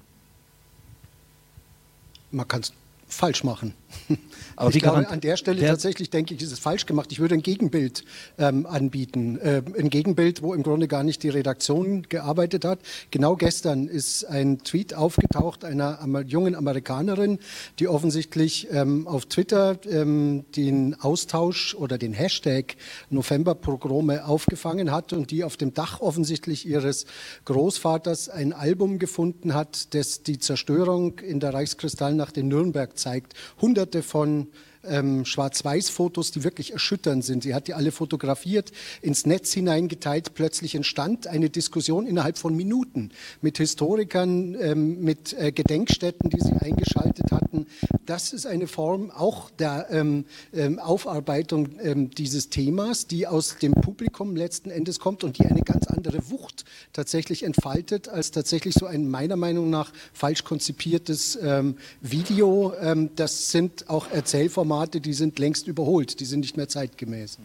Man kann es falsch machen. Aber ich glaube, an der Stelle tatsächlich denke ich, ist es falsch gemacht. Ich würde ein Gegenbild ähm, anbieten. Äh, ein Gegenbild, wo im Grunde gar nicht die Redaktion gearbeitet hat. Genau gestern ist ein Tweet aufgetaucht einer jungen Amerikanerin, die offensichtlich ähm, auf Twitter ähm, den Austausch oder den Hashtag Novemberpogrome aufgefangen hat und die auf dem Dach offensichtlich ihres Großvaters ein Album gefunden hat, das die Zerstörung in der Reichskristallnacht in Nürnberg zeigt. Hunderte von ähm, Schwarz-Weiß-Fotos, die wirklich erschütternd sind. Sie hat die alle fotografiert, ins Netz hineingeteilt. Plötzlich entstand eine Diskussion innerhalb von Minuten mit Historikern, ähm, mit äh, Gedenkstätten, die sie eingeschaltet hatten. Das ist eine Form auch der ähm, ähm Aufarbeitung ähm, dieses Themas, die aus dem Publikum letzten Endes kommt und die eine ganz andere Wucht tatsächlich entfaltet, als tatsächlich so ein meiner Meinung nach falsch konzipiertes ähm, Video. das sind auch Erzählformate, Formate, die sind längst überholt, die sind nicht mehr zeitgemäß.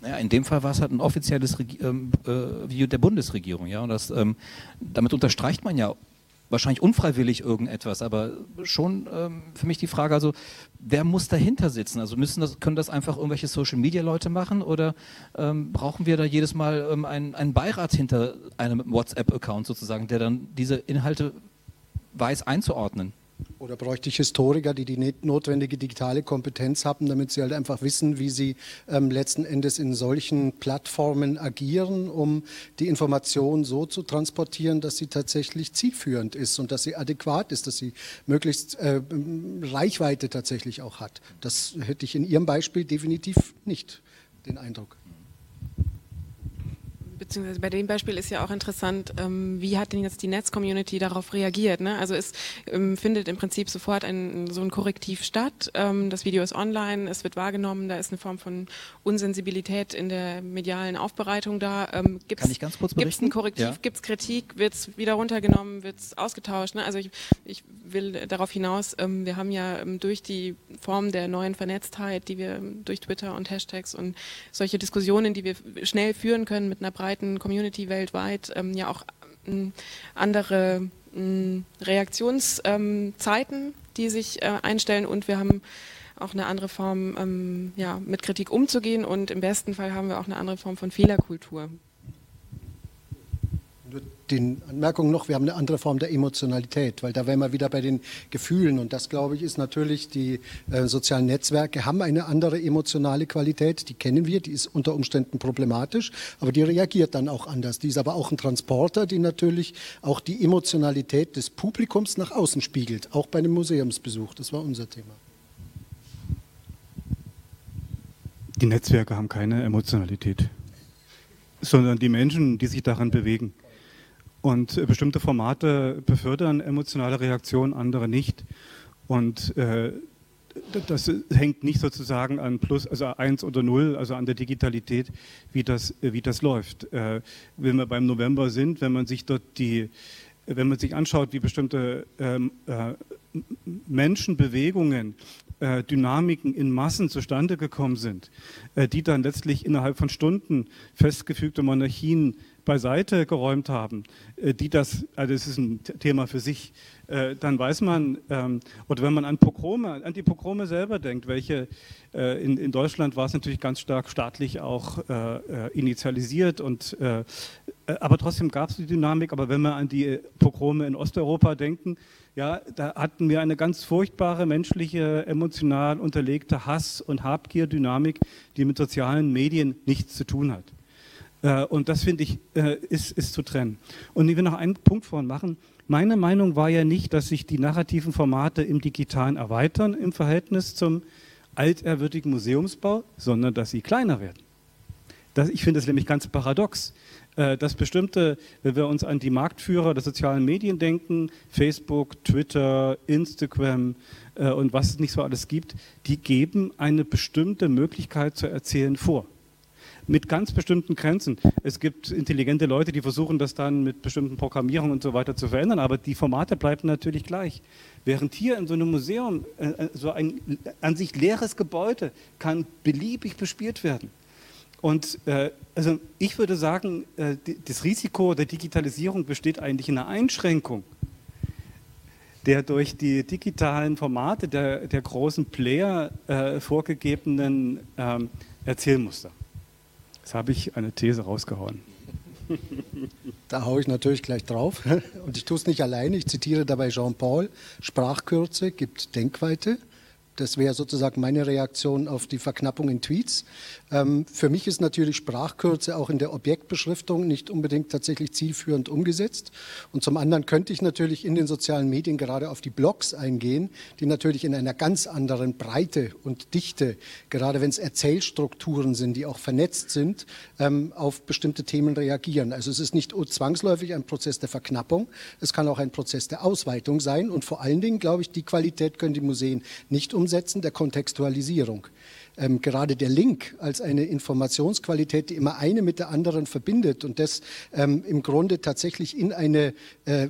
Naja, in dem Fall war es halt ein offizielles Regi ähm, äh, Video der Bundesregierung, ja. Und das, ähm, damit unterstreicht man ja wahrscheinlich unfreiwillig irgendetwas, aber schon ähm, für mich die Frage, also wer muss dahinter sitzen? Also müssen das, können das einfach irgendwelche Social Media Leute machen oder ähm, brauchen wir da jedes Mal ähm, einen, einen Beirat hinter einem WhatsApp-Account sozusagen, der dann diese Inhalte weiß einzuordnen? Oder bräuchte ich Historiker, die die notwendige digitale Kompetenz haben, damit sie halt einfach wissen, wie sie ähm, letzten Endes in solchen Plattformen agieren, um die Information so zu transportieren, dass sie tatsächlich zielführend ist und dass sie adäquat ist, dass sie möglichst äh, Reichweite tatsächlich auch hat. Das hätte ich in Ihrem Beispiel definitiv nicht den Eindruck beziehungsweise bei dem Beispiel ist ja auch interessant, ähm, wie hat denn jetzt die Netz-Community darauf reagiert? Ne? Also es ähm, findet im Prinzip sofort ein, so ein Korrektiv statt. Ähm, das Video ist online, es wird wahrgenommen, da ist eine Form von Unsensibilität in der medialen Aufbereitung da. Ähm, gibt's, Kann ich ganz kurz berichten? Gibt es ein Korrektiv, ja. gibt es Kritik, wird es wieder runtergenommen, wird es ausgetauscht? Ne? Also ich, ich, will darauf hinaus, ähm, wir haben ja ähm, durch die Form der neuen Vernetztheit, die wir durch Twitter und Hashtags und solche Diskussionen, die wir schnell führen können mit einer breiten breiten Community weltweit ähm, ja auch ähm, andere ähm, Reaktionszeiten, die sich äh, einstellen. Und wir haben auch eine andere Form, ähm, ja, mit Kritik umzugehen. Und im besten Fall haben wir auch eine andere Form von Fehlerkultur den Anmerkungen noch, wir haben eine andere Form der Emotionalität, weil da wären wir wieder bei den Gefühlen und das, glaube ich, ist natürlich, die äh, sozialen Netzwerke haben eine andere emotionale Qualität, die kennen wir, die ist unter Umständen problematisch, aber die reagiert dann auch anders. Die ist aber auch ein Transporter, die natürlich auch die Emotionalität des Publikums nach außen spiegelt, auch bei einem Museumsbesuch. Das war unser Thema. Die Netzwerke haben keine Emotionalität, sondern die Menschen, die sich daran bewegen. Und bestimmte Formate befördern emotionale Reaktionen, andere nicht. Und äh, das hängt nicht sozusagen an Plus, also eins oder null, also an der Digitalität, wie das, wie das läuft. Äh, wenn wir beim November sind, wenn man sich dort die, wenn man sich anschaut, wie bestimmte ähm, äh, Menschenbewegungen, äh, Dynamiken in Massen zustande gekommen sind, äh, die dann letztlich innerhalb von Stunden festgefügte Monarchien beiseite geräumt haben, äh, die das, also das ist ein Thema für sich, äh, dann weiß man, ähm, oder wenn man an Pogrome, an die Pogrome selber denkt, welche äh, in, in Deutschland war es natürlich ganz stark staatlich auch initialisiert und aber trotzdem gab es die Dynamik, aber wenn wir an die Pogrome in Osteuropa denken, ja, da hatten wir eine ganz furchtbare menschliche, emotional unterlegte Hass- und Habgier-Dynamik, die mit sozialen Medien nichts zu tun hat. Äh, und das finde ich, äh, ist, ist zu trennen. Und ich will noch einen Punkt vorhin machen. Meine Meinung war ja nicht, dass sich die narrativen Formate im Digitalen erweitern im Verhältnis zum altehrwürdigen Museumsbau, sondern dass sie kleiner werden. Das, ich finde es nämlich ganz paradox, äh, dass bestimmte, wenn wir uns an die Marktführer der sozialen Medien denken, Facebook, Twitter, Instagram und was es nicht so alles gibt, die geben eine bestimmte Möglichkeit zu erzählen vor mit ganz bestimmten Grenzen. Es gibt intelligente Leute, die versuchen das dann mit bestimmten Programmierungen und so weiter zu verändern, aber die Formate bleiben natürlich gleich. Während hier in so einem Museum äh, äh, so ein an sich leeres Gebäude kann beliebig bespielt werden. Und äh, also ich würde sagen, äh, das Risiko der Digitalisierung besteht eigentlich in einer Einschränkung der durch die digitalen Formate der, der großen Player äh, vorgegebenen ähm, Erzählmuster. Jetzt habe ich eine These rausgehauen. Da haue ich natürlich gleich drauf. Und ich tue es nicht alleine. Ich zitiere dabei Jean-Paul. Sprachkürze gibt Denkweite. Das wäre sozusagen meine Reaktion auf die Verknappung in Tweets. Ähm, für mich ist natürlich Sprachkürze auch in der Objektbeschriftung nicht unbedingt tatsächlich zielführend umgesetzt. Und zum anderen könnte ich natürlich in den sozialen Medien gerade auf die Blogs eingehen, die natürlich in einer ganz anderen Breite und Dichte, gerade wenn es Erzählstrukturen sind, die auch vernetzt sind, ähm, auf bestimmte Themen reagieren. Also es ist nicht zwangsläufig ein Prozess der Verknappung, es kann auch ein Prozess der Ausweitung sein. Und vor allen Dingen, glaube ich, die Qualität können die Museen nicht umsetzen, der Kontextualisierung ähm, gerade der Link als eine Informationsqualität, die immer eine mit der anderen verbindet und das ähm, im Grunde tatsächlich in eine äh,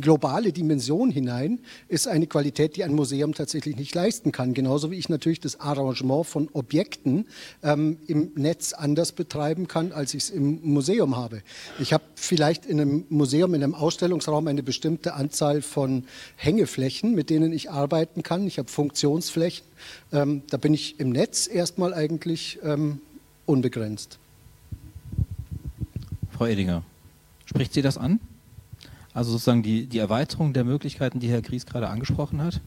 globale Dimension hinein, ist eine Qualität, die ein Museum tatsächlich nicht leisten kann. Genauso wie ich natürlich das Arrangement von Objekten ähm, im Netz anders betreiben kann, als ich es im Museum habe. Ich habe vielleicht in einem Museum, in einem Ausstellungsraum eine bestimmte Anzahl von Hängeflächen, mit denen ich arbeiten kann. Ich habe Funktionsflächen. Ähm, da bin ich im Netz erstmal eigentlich ähm, unbegrenzt. Frau Edinger, spricht Sie das an? Also sozusagen die, die Erweiterung der Möglichkeiten, die Herr Gries gerade angesprochen hat,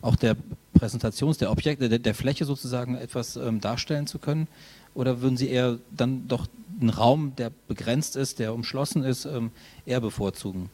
auch der Präsentations-, der Objekte, der, der Fläche sozusagen etwas ähm, darstellen zu können? Oder würden Sie eher dann doch einen Raum, der begrenzt ist, der umschlossen ist, ähm, eher bevorzugen?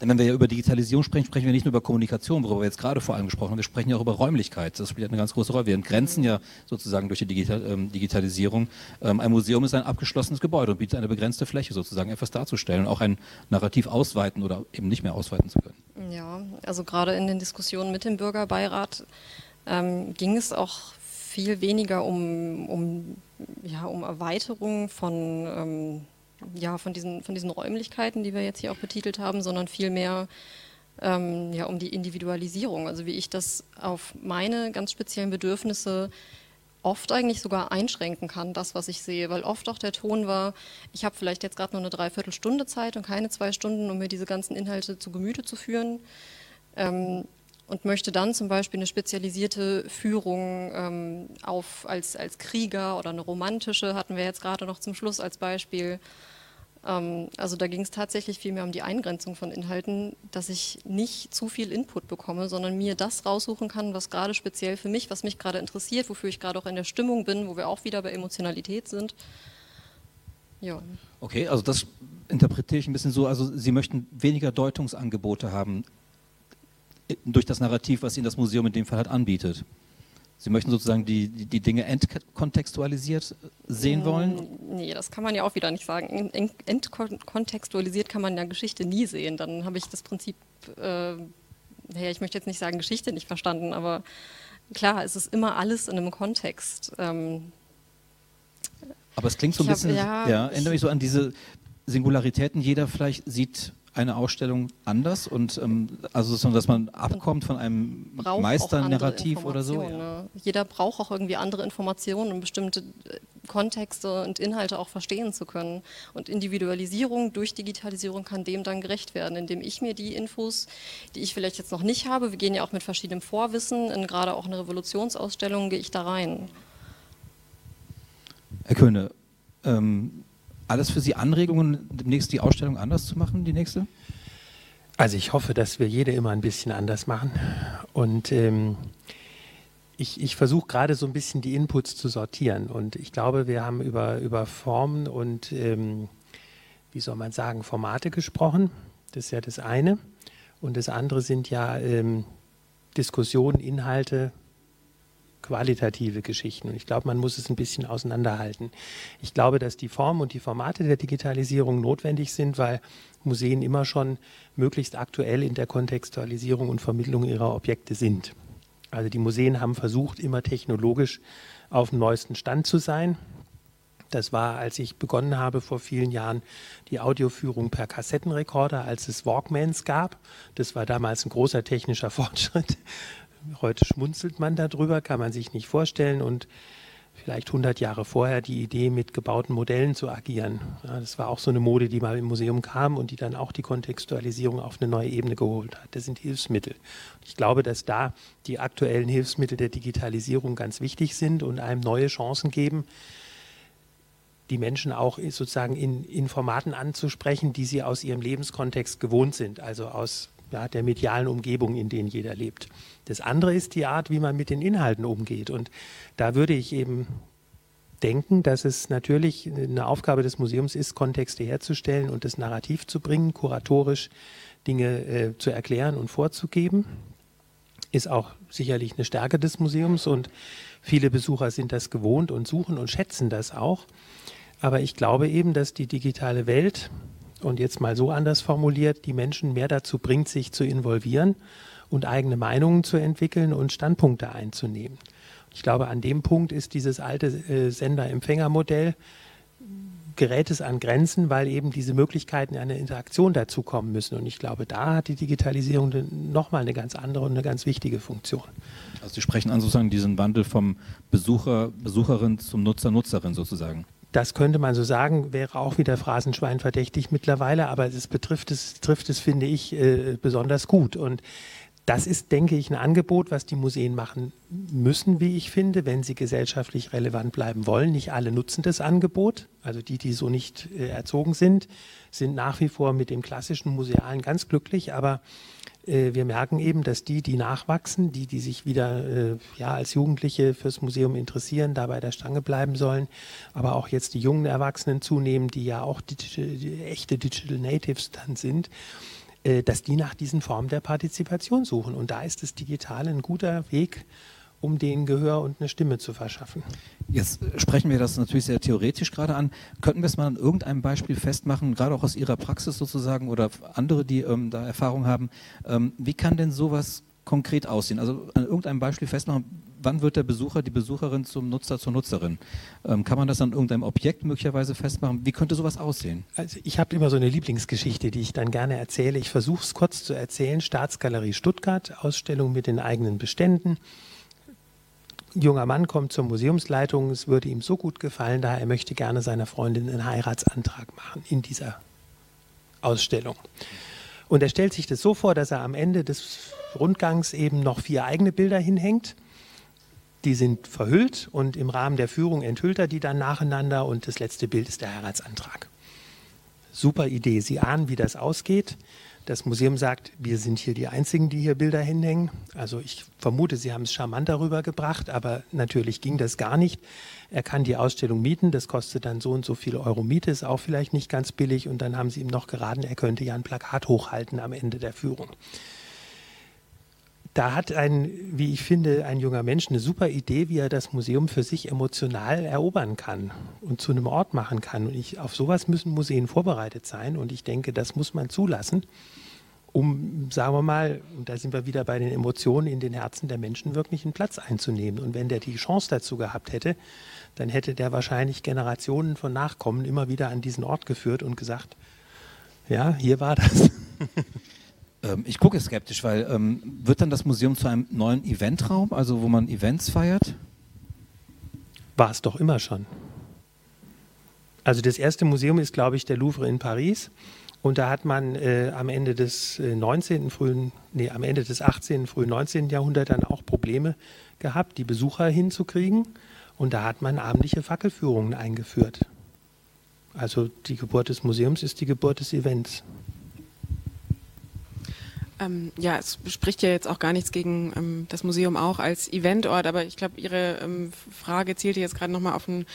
Denn wenn wir ja über Digitalisierung sprechen, sprechen wir nicht nur über Kommunikation, worüber wir jetzt gerade vor allem gesprochen haben, wir sprechen ja auch über Räumlichkeit. Das spielt eine ganz große Rolle. Wir entgrenzen ja sozusagen durch die Digital, ähm, Digitalisierung. Ähm, ein Museum ist ein abgeschlossenes Gebäude und bietet eine begrenzte Fläche sozusagen, etwas darzustellen und auch ein Narrativ ausweiten oder eben nicht mehr ausweiten zu können. Ja, also gerade in den Diskussionen mit dem Bürgerbeirat ähm, ging es auch viel weniger um, um, ja, um Erweiterung von ähm, ja, von, diesen, von diesen Räumlichkeiten, die wir jetzt hier auch betitelt haben, sondern vielmehr ähm, ja, um die Individualisierung, also wie ich das auf meine ganz speziellen Bedürfnisse oft eigentlich sogar einschränken kann, das, was ich sehe, weil oft auch der Ton war, ich habe vielleicht jetzt gerade nur eine Dreiviertelstunde Zeit und keine zwei Stunden, um mir diese ganzen Inhalte zu Gemüte zu führen. Ähm, und möchte dann zum Beispiel eine spezialisierte Führung ähm, auf, als, als Krieger oder eine romantische, hatten wir jetzt gerade noch zum Schluss als Beispiel. Ähm, also da ging es tatsächlich viel mehr um die Eingrenzung von Inhalten, dass ich nicht zu viel Input bekomme, sondern mir das raussuchen kann, was gerade speziell für mich, was mich gerade interessiert, wofür ich gerade auch in der Stimmung bin, wo wir auch wieder bei Emotionalität sind. Ja. Okay, also das interpretiere ich ein bisschen so, also Sie möchten weniger Deutungsangebote haben durch das Narrativ, was Ihnen das Museum in dem Fall halt anbietet. Sie möchten sozusagen die, die, die Dinge entkontextualisiert sehen wollen? Mm, nee, das kann man ja auch wieder nicht sagen. Entkontextualisiert kann man ja Geschichte nie sehen. Dann habe ich das Prinzip, äh, naja, ich möchte jetzt nicht sagen Geschichte nicht verstanden, aber klar, es ist immer alles in einem Kontext. Ähm, aber es klingt so ein bisschen, hab, ja, ja erinnere mich so an diese Singularitäten. Jeder vielleicht sieht eine Ausstellung anders und ähm, also so, dass man abkommt von einem Meisternarrativ oder so. Ja. Jeder braucht auch irgendwie andere Informationen, um bestimmte äh, Kontexte und Inhalte auch verstehen zu können. Und Individualisierung durch Digitalisierung kann dem dann gerecht werden, indem ich mir die Infos, die ich vielleicht jetzt noch nicht habe, wir gehen ja auch mit verschiedenem Vorwissen, in gerade auch eine Revolutionsausstellung, gehe ich da rein. Herr Köhne, ähm, alles für Sie Anregungen, demnächst die Ausstellung anders zu machen, die nächste? Also ich hoffe, dass wir jede immer ein bisschen anders machen. Und ähm, ich, ich versuche gerade so ein bisschen die Inputs zu sortieren. Und ich glaube, wir haben über, über Formen und, ähm, wie soll man sagen, Formate gesprochen. Das ist ja das eine. Und das andere sind ja ähm, Diskussionen, Inhalte, qualitative Geschichten. Und ich glaube, man muss es ein bisschen auseinanderhalten. Ich glaube, dass die Form und die Formate der Digitalisierung notwendig sind, weil Museen immer schon möglichst aktuell in der Kontextualisierung und Vermittlung ihrer Objekte sind. Also die Museen haben versucht, immer technologisch auf dem neuesten Stand zu sein. Das war, als ich begonnen habe vor vielen Jahren, die Audioführung per Kassettenrekorder, als es Walkmans gab. Das war damals ein großer technischer Fortschritt. Heute schmunzelt man darüber, kann man sich nicht vorstellen und vielleicht 100 Jahre vorher die Idee, mit gebauten Modellen zu agieren. Ja, das war auch so eine Mode, die mal im Museum kam und die dann auch die Kontextualisierung auf eine neue Ebene geholt hat. Das sind Hilfsmittel. Ich glaube, dass da die aktuellen Hilfsmittel der Digitalisierung ganz wichtig sind und einem neue Chancen geben, die Menschen auch sozusagen in, in Formaten anzusprechen, die sie aus ihrem Lebenskontext gewohnt sind, also aus ja, der medialen Umgebung, in denen jeder lebt. Das andere ist die Art, wie man mit den Inhalten umgeht. Und da würde ich eben denken, dass es natürlich eine Aufgabe des Museums ist, Kontexte herzustellen und das Narrativ zu bringen, kuratorisch Dinge äh, zu erklären und vorzugeben. Ist auch sicherlich eine Stärke des Museums und viele Besucher sind das gewohnt und suchen und schätzen das auch. Aber ich glaube eben, dass die digitale Welt und jetzt mal so anders formuliert, die Menschen mehr dazu bringt, sich zu involvieren und eigene Meinungen zu entwickeln und Standpunkte einzunehmen. Ich glaube, an dem Punkt ist dieses alte äh, Sender-Empfänger-Modell gerät es an Grenzen, weil eben diese Möglichkeiten einer Interaktion dazukommen müssen. Und ich glaube, da hat die Digitalisierung nochmal eine ganz andere und eine ganz wichtige Funktion. Also Sie sprechen an sozusagen diesen Wandel vom Besucher, Besucherin zum Nutzer, Nutzerin sozusagen. Das könnte man so sagen, wäre auch wieder Phrasenschwein verdächtig mittlerweile, aber es betrifft es, trifft es, finde ich, äh, besonders gut. Und das ist, denke ich, ein Angebot, was die Museen machen müssen, wie ich finde, wenn sie gesellschaftlich relevant bleiben wollen. Nicht alle nutzen das Angebot. Also die, die so nicht äh, erzogen sind, sind nach wie vor mit dem klassischen Musealen ganz glücklich. Aber wir merken eben, dass die, die nachwachsen, die, die sich wieder äh, ja, als Jugendliche fürs Museum interessieren, da bei der Stange bleiben sollen, aber auch jetzt die jungen Erwachsenen zunehmen, die ja auch digital, die echte Digital Natives dann sind, äh, dass die nach diesen Formen der Partizipation suchen. Und da ist das Digitale ein guter Weg, um denen Gehör und eine Stimme zu verschaffen. Jetzt sprechen wir das natürlich sehr theoretisch gerade an. Könnten wir es mal an irgendeinem Beispiel festmachen, gerade auch aus Ihrer Praxis sozusagen oder andere, die ähm, da Erfahrung haben? Ähm, wie kann denn sowas konkret aussehen? Also an irgendeinem Beispiel festmachen, wann wird der Besucher, die Besucherin zum Nutzer, zur Nutzerin? Ähm, kann man das an irgendeinem Objekt möglicherweise festmachen? Wie könnte sowas aussehen? Also ich habe immer so eine Lieblingsgeschichte, die ich dann gerne erzähle. Ich versuche es kurz zu erzählen. Staatsgalerie Stuttgart, Ausstellung mit den eigenen Beständen. Junger Mann kommt zur Museumsleitung, es würde ihm so gut gefallen, da er möchte gerne seiner Freundin einen Heiratsantrag machen in dieser Ausstellung. Und er stellt sich das so vor, dass er am Ende des Rundgangs eben noch vier eigene Bilder hinhängt die sind verhüllt und im Rahmen der Führung enthüllt er die dann nacheinander und das letzte Bild ist der Heiratsantrag. Super Idee. Sie ahnen, wie das ausgeht. Das Museum sagt, wir sind hier die Einzigen, die hier Bilder hinhängen. Also ich vermute, Sie haben es charmant darüber gebracht, aber natürlich ging das gar nicht. Er kann die Ausstellung mieten, das kostet dann so und so viel Euro Miete, ist auch vielleicht nicht ganz billig. Und dann haben Sie ihm noch geraten, er könnte ja ein Plakat hochhalten am Ende der Führung da hat ein, wie ich finde, ein junger Mensch eine super Idee, wie er das Museum für sich emotional erobern kann und zu einem Ort machen kann. Und ich, auf sowas müssen Museen vorbereitet sein und ich denke, das muss man zulassen, um, sagen wir mal, und da sind wir wieder bei den Emotionen in den Herzen der Menschen, wirklich einen Platz einzunehmen. Und wenn der die Chance dazu gehabt hätte, dann hätte der wahrscheinlich Generationen von Nachkommen immer wieder an diesen Ort geführt und gesagt, ja, hier war das. Ähm, ich gucke skeptisch, weil ähm, wird dann das Museum zu einem neuen Eventraum, also wo man Events feiert? War es doch immer schon. Also das erste Museum ist, glaube ich, der Louvre in Paris. Und da hat man äh, am Ende des äh, 19., frühen, nee, am Ende des 18., frühen 19. Jahrhunderts dann auch Probleme gehabt, die Besucher hinzukriegen. Und da hat man abendliche Fackelführungen eingeführt. Also die Geburt des Museums ist die Geburt des Events. Ähm, ja, es spricht ja jetzt auch gar nichts gegen ähm, das Museum auch als Eventort, aber ich glaube, Ihre ähm, Frage zielte jetzt gerade nochmal auf einen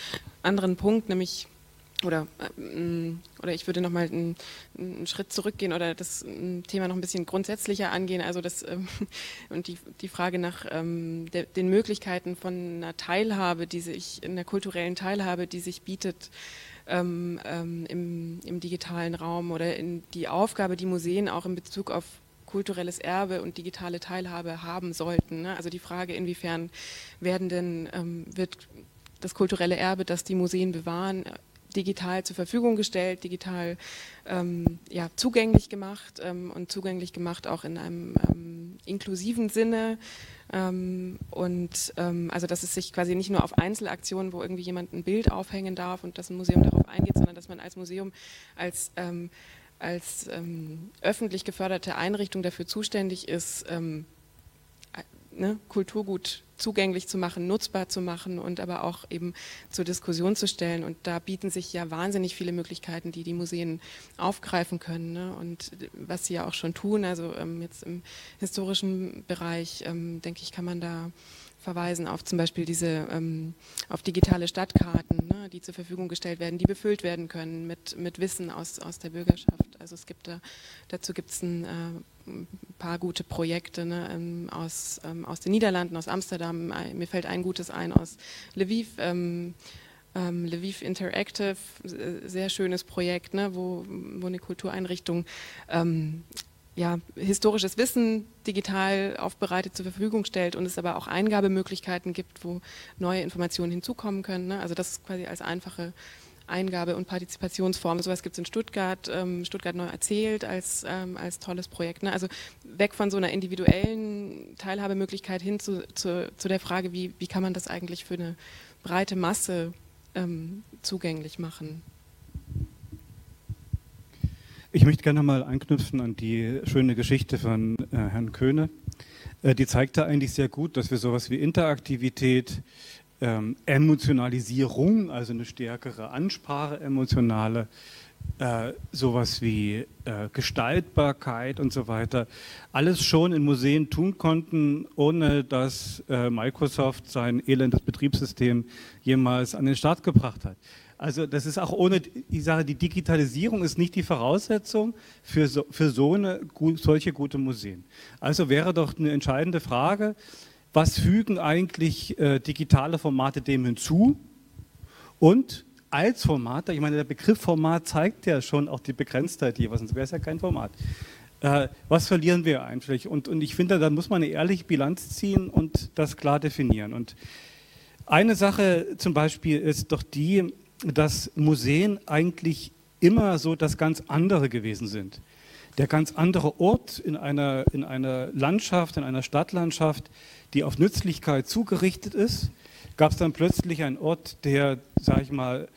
anderen Punkt, nämlich oder, ähm, oder ich würde nochmal einen, einen Schritt zurückgehen oder das ähm, Thema noch ein bisschen grundsätzlicher angehen. Also das ähm, und die, die Frage nach der, den Möglichkeiten von einer Teilhabe, die sich, in der kulturellen Teilhabe, die sich bietet ähm, im, im digitalen Raum oder in die Aufgabe, die Museen auch in Bezug auf kulturelles Erbe und digitale Teilhabe haben sollten. Ne? Also die Frage, inwiefern werden denn, ähm, wird das kulturelle Erbe, das die Museen bewahren, digital zur Verfügung gestellt, digital ähm, ja, zugänglich gemacht ähm, und zugänglich gemacht auch in einem ähm, inklusiven Sinne. Ähm, und ähm, also dass es sich quasi nicht nur auf Einzelaktionen, wo irgendwie jemand ein Bild aufhängen darf und dass ein Museum darauf eingeht, sondern dass man als Museum als ähm, als ähm, öffentlich geförderte Einrichtung dafür zuständig ist, ähm, ne, Kulturgut zugänglich zu machen, nutzbar zu machen und aber auch eben zur Diskussion zu stellen. Und da bieten sich ja wahnsinnig viele Möglichkeiten, die die Museen aufgreifen können. Ne? Und was sie ja auch schon tun, also ähm, jetzt im historischen Bereich, ähm, denke ich, kann man da verweisen auf zum Beispiel diese, ähm, auf digitale Stadtkarten, ne, die zur Verfügung gestellt werden, die befüllt werden können mit, mit Wissen aus, aus der Bürgerschaft. Also es gibt da, dazu gibt es ein, äh, paar gute Projekte ne, ähm, aus, ähm, aus den Niederlanden, aus Amsterdam. Mir fällt ein gutes ein aus Lviv. Ähm, ähm, Lviv Interactive, sehr schönes Projekt, ne, wo, wo eine Kultureinrichtung ähm, ja, historisches Wissen digital aufbereitet zur Verfügung stellt und es aber auch Eingabemöglichkeiten gibt, wo neue Informationen hinzukommen können. Ne? Also das quasi als einfache Eingabe- und Partizipationsform. Sowas gibt es in Stuttgart, ähm, Stuttgart neu erzählt als, ähm, als tolles Projekt. Ne? Also weg von so einer individuellen Teilhabemöglichkeit hin zu, zu, zu, der Frage, wie, wie kann man das eigentlich für eine breite Masse ähm, zugänglich machen. Ich möchte gerne mal anknüpfen an die schöne Geschichte von äh, Herrn Köhne. Äh, die zeigte eigentlich sehr gut, dass wir sowas wie Interaktivität, ähm, Emotionalisierung, also eine stärkere Ansprache, emotionale, äh, sowas wie äh, Gestaltbarkeit und so weiter, alles schon in Museen tun konnten, ohne dass äh, Microsoft sein elendes Betriebssystem jemals an den Start gebracht hat. Also das ist auch ohne, ich sage, die Digitalisierung ist nicht die Voraussetzung für, so, für so eine, solche gute Museen. Also wäre doch eine entscheidende Frage, was fügen eigentlich äh, digitale Formate dem hinzu und als Format, ich meine, der Begriff Format zeigt ja schon auch die Begrenztheit jeweils, sonst wäre es ja kein Format. Äh, was verlieren wir eigentlich? Und, und ich finde, da muss man eine ehrliche Bilanz ziehen und das klar definieren. Und eine Sache zum Beispiel ist doch die, dass Museen eigentlich immer so das ganz andere gewesen sind. Der ganz andere Ort in einer, in einer Landschaft, in einer Stadtlandschaft, die auf Nützlichkeit zugerichtet ist, gab es dann plötzlich einen Ort, der, sage ich mal,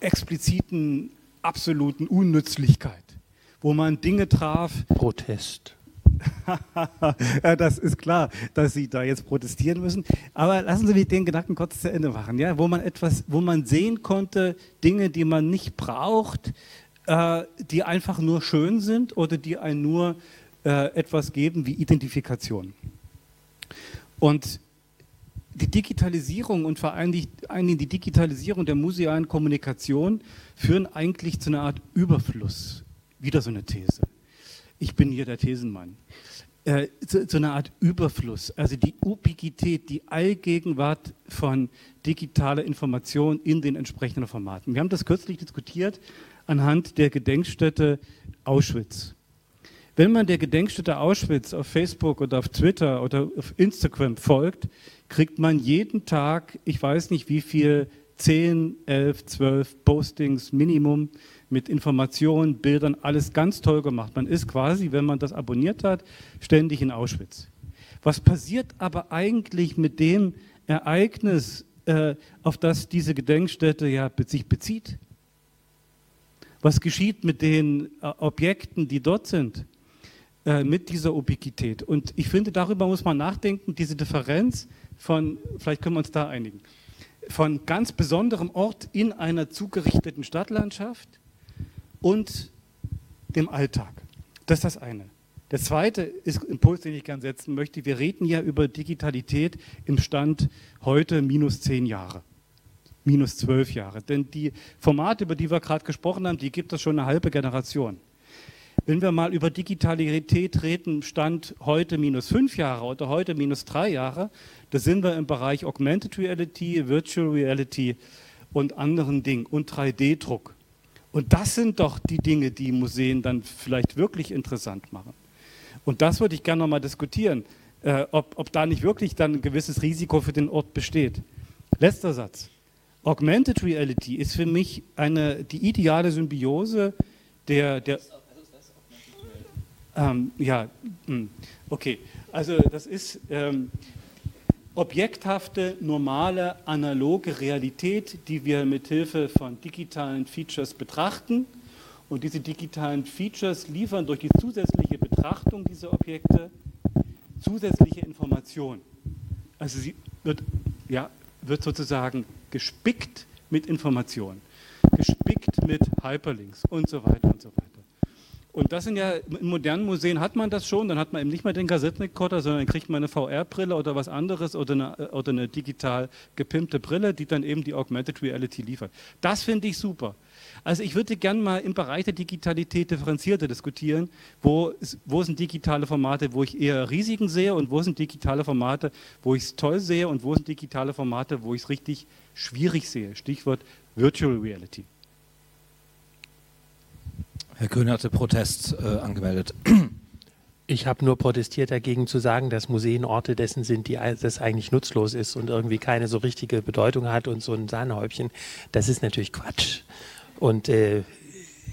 expliziten, absoluten Unnützlichkeit, wo man Dinge traf. Protest. das ist klar, dass Sie da jetzt protestieren müssen. Aber lassen Sie mich den Gedanken kurz zu Ende machen, ja? wo man etwas, wo man sehen konnte, Dinge, die man nicht braucht, äh, die einfach nur schön sind oder die einen nur äh, etwas geben wie Identifikation. Und die Digitalisierung und vor allem die, die Digitalisierung der musealen Kommunikation führen eigentlich zu einer Art Überfluss. Wieder so eine These. Ich bin hier der Thesenmann. Äh, zu, zu, einer Art Überfluss, also die Ubiquität, die Allgegenwart von digitaler Information in den entsprechenden Formaten. Wir haben das kürzlich diskutiert anhand der Gedenkstätte Auschwitz. Wenn man der Gedenkstätte Auschwitz auf Facebook oder auf Twitter oder auf Instagram folgt, kriegt man jeden Tag, ich weiß nicht wie viel, 10, 11, 12 Postings Minimum mit Informationen, Bildern, alles ganz toll gemacht. Man ist quasi, wenn man das abonniert hat, ständig in Auschwitz. Was passiert aber eigentlich mit dem Ereignis, äh, auf das diese Gedenkstätte ja sich bezieht? Was geschieht mit den äh, Objekten, die dort sind? Äh, mit dieser Ubiquität. Und ich finde, darüber muss man nachdenken, diese Differenz von, vielleicht können wir uns da einigen, von ganz besonderem Ort in einer zugerichteten Stadtlandschaft und dem Alltag. Das ist das eine. Der zweite ist Impuls, den ich gerne setzen möchte. Wir reden ja über Digitalität im Stand heute minus zehn Jahre, minus zwölf Jahre. Denn die Formate, über die wir gerade gesprochen haben, die gibt es schon eine halbe Generation. Wenn wir mal über Digitalität reden, Stand heute minus fünf Jahre oder heute minus drei Jahre, da sind wir im Bereich Augmented Reality, Virtual Reality und anderen Dingen und 3D-Druck. Und das sind doch die Dinge, die Museen dann vielleicht wirklich interessant machen. Und das würde ich gerne nochmal diskutieren, äh, ob, ob da nicht wirklich dann ein gewisses Risiko für den Ort besteht. Letzter Satz. Augmented Reality ist für mich eine, die ideale Symbiose der, der ähm, ja, hm, okay. Also das ist ähm, objekthafte, normale, analoge Realität, die wir mit Hilfe von digitalen Features betrachten. Und diese digitalen Features liefern durch die zusätzliche Betrachtung dieser Objekte zusätzliche Informationen. Also sie wird, ja, wird sozusagen gespickt mit Informationen, gespickt mit Hyperlinks und so weiter und so weiter. Und das sind ja, in modernen Museen hat man das schon, dann hat man eben nicht mehr den Kassettenrekorder, sondern dann kriegt man eine VR-Brille oder was anderes oder eine, oder eine digital gepimpte Brille, die dann eben die Augmented Reality liefert. Das finde ich super. Also ich würde gerne mal im Bereich der Digitalität differenzierter diskutieren, wo, wo sind digitale Formate, wo ich eher Risiken sehe und wo sind digitale Formate, wo ich es toll sehe und wo sind digitale Formate, wo ich es richtig schwierig sehe. Stichwort Virtual Reality. Herr Kühn hatte Protest äh, angemeldet. Ich habe nur protestiert dagegen zu sagen, dass Museen Orte dessen sind, die das eigentlich nutzlos ist und irgendwie keine so richtige Bedeutung hat und so ein Sahnehäubchen. Das ist natürlich Quatsch. Und äh,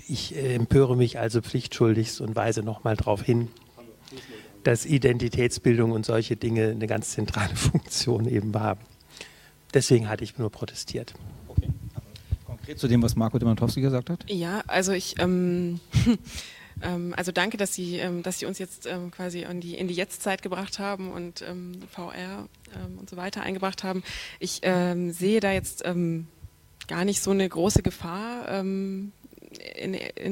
ich äh, empöre mich also pflichtschuldigst und weise nochmal darauf hin, dass Identitätsbildung und solche Dinge eine ganz zentrale Funktion eben haben. Deswegen hatte ich nur protestiert konkret zu dem, was Marco Demantowski gesagt hat? Ja, also ich, ähm, Ähm, also danke, dass Sie, ähm, dass Sie uns jetzt ähm, quasi in die, in die Jetztzeit gebracht haben und VR und so weiter eingebracht haben. Ich sehe da jetzt gar nicht so eine große Gefahr in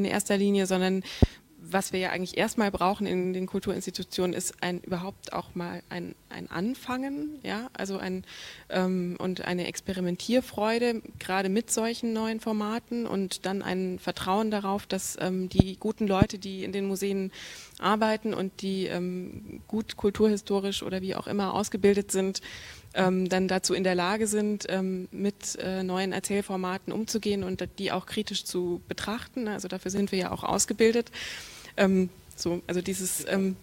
erster Linie, sondern was wir ja eigentlich erstmal brauchen in den Kulturinstitutionen, ist ein überhaupt auch mal ein, ein Anfangen, ja, also ein ähm, und eine Experimentierfreude, gerade mit solchen neuen Formaten und dann ein Vertrauen darauf, dass ähm, die guten Leute, die in den Museen arbeiten und die ähm, gut kulturhistorisch oder wie auch immer ausgebildet sind, ähm, dann dazu in der Lage sind, ähm, mit äh, neuen Erzählformaten umzugehen und die auch kritisch zu betrachten. Also dafür sind wir ja auch ausgebildet. Ähm, so, also dieses ähm,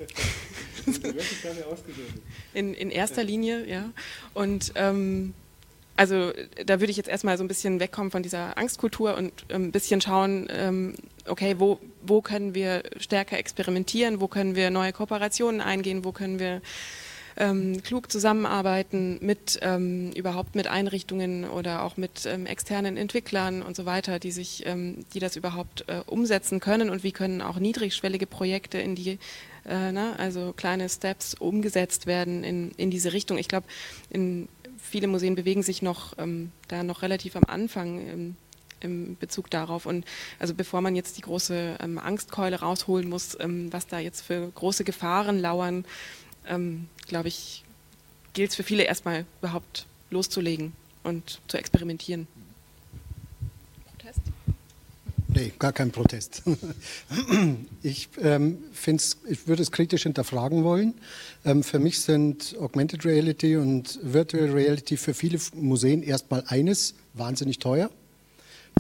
in, in erster Linie, ja. Und ähm, also da würde ich jetzt erstmal so ein bisschen wegkommen von dieser Angstkultur und ähm, ein bisschen schauen, ähm, okay, wo, wo können wir stärker experimentieren, wo können wir neue Kooperationen eingehen, wo können wir ähm, klug zusammenarbeiten mit ähm, überhaupt mit Einrichtungen oder auch mit ähm, externen Entwicklern und so weiter, die sich, ähm, die das überhaupt äh, umsetzen können und wie können auch niedrigschwellige Projekte in die äh, na, ne, also kleine Steps umgesetzt werden in, in diese Richtung. Ich glaube, viele Museen bewegen sich noch ähm, da noch relativ am Anfang im, im Bezug darauf. Und also bevor man jetzt die große ähm, Angstkeule rausholen muss, ähm, was da jetzt für große Gefahren lauern, ähm, glaube ich, gilt es für viele erstmal überhaupt loszulegen und zu experimentieren. Protest? Nee, gar kein Protest. Ich, ähm, ich würde es kritisch hinterfragen wollen. Ähm, für mich sind Augmented Reality und Virtual Reality für viele Museen erstmal eines, wahnsinnig teuer.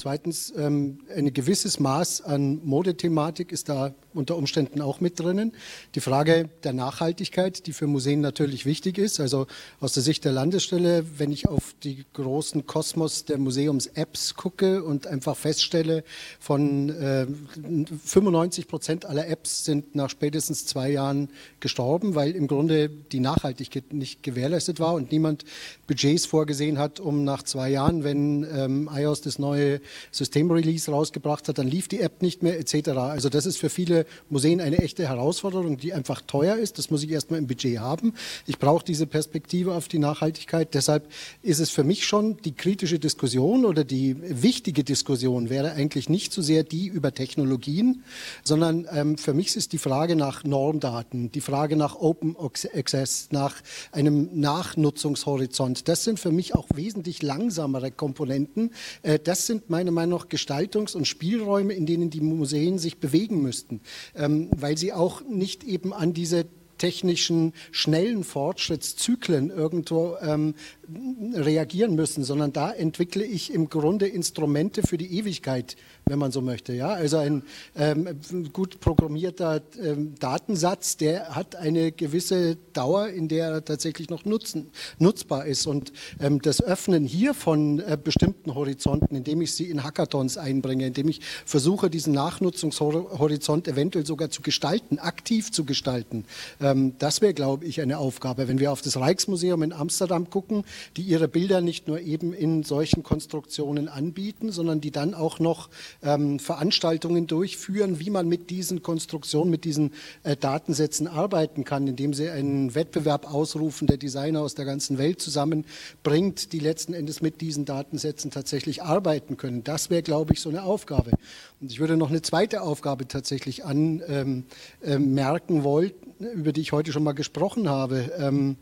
Zweitens, ähm, ein gewisses Maß an Modethematik ist da unter Umständen auch mit drinnen. Die Frage der Nachhaltigkeit, die für Museen natürlich wichtig ist. Also aus der Sicht der Landesstelle, wenn ich auf die großen Kosmos der Museums-Apps gucke und einfach feststelle, von äh, 95 Prozent aller Apps sind nach spätestens zwei Jahren gestorben, weil im Grunde die Nachhaltigkeit nicht gewährleistet war und niemand Budgets vorgesehen hat, um nach zwei Jahren, wenn ähm, iOS das neue Systemrelease rausgebracht hat, dann lief die App nicht mehr etc. Also das ist für viele Museen eine echte Herausforderung, die einfach teuer ist. Das muss ich erstmal im Budget haben. Ich brauche diese Perspektive auf die Nachhaltigkeit. Deshalb ist es für mich schon die kritische Diskussion oder die wichtige Diskussion wäre eigentlich nicht so sehr die über Technologien, sondern ähm, für mich ist die Frage nach Normdaten, die Frage nach Open Access, nach einem Nachnutzungshorizont. Das sind für mich auch wesentlich langsamere Komponenten. Äh, das sind meiner Meinung nach Gestaltungs- und Spielräume, in denen die Museen sich bewegen müssten ähm, weil sie auch nicht eben an diese technischen schnellen Fortschrittszyklen irgendwo ähm, reagieren müssen, sondern da entwickle ich im Grunde Instrumente für die Ewigkeit, wenn man so möchte. Ja? Also ein ähm, gut programmierter ähm, Datensatz, der hat eine gewisse Dauer, in der er tatsächlich noch nutzen, nutzbar ist. Und ähm, das Öffnen hier von äh, bestimmten Horizonten, indem ich sie in Hackathons einbringe, indem ich versuche, diesen Nachnutzungshorizont eventuell sogar zu gestalten, aktiv zu gestalten, ähm, das wäre, glaube ich, eine Aufgabe. Wenn wir auf das Rijksmuseum in Amsterdam gucken, die ihre Bilder nicht nur eben in solchen Konstruktionen anbieten, sondern die dann auch noch ähm, Veranstaltungen durchführen, wie man mit diesen Konstruktionen, mit diesen äh, Datensätzen arbeiten kann, indem sie einen Wettbewerb ausrufen, der Designer aus der ganzen Welt zusammenbringt, die letzten Endes mit diesen Datensätzen tatsächlich arbeiten können. Das wäre, glaube ich, so eine Aufgabe. Und ich würde noch eine zweite Aufgabe tatsächlich anmerken ähm, äh, wollen, über die ich heute schon mal gesprochen habe. Ähm,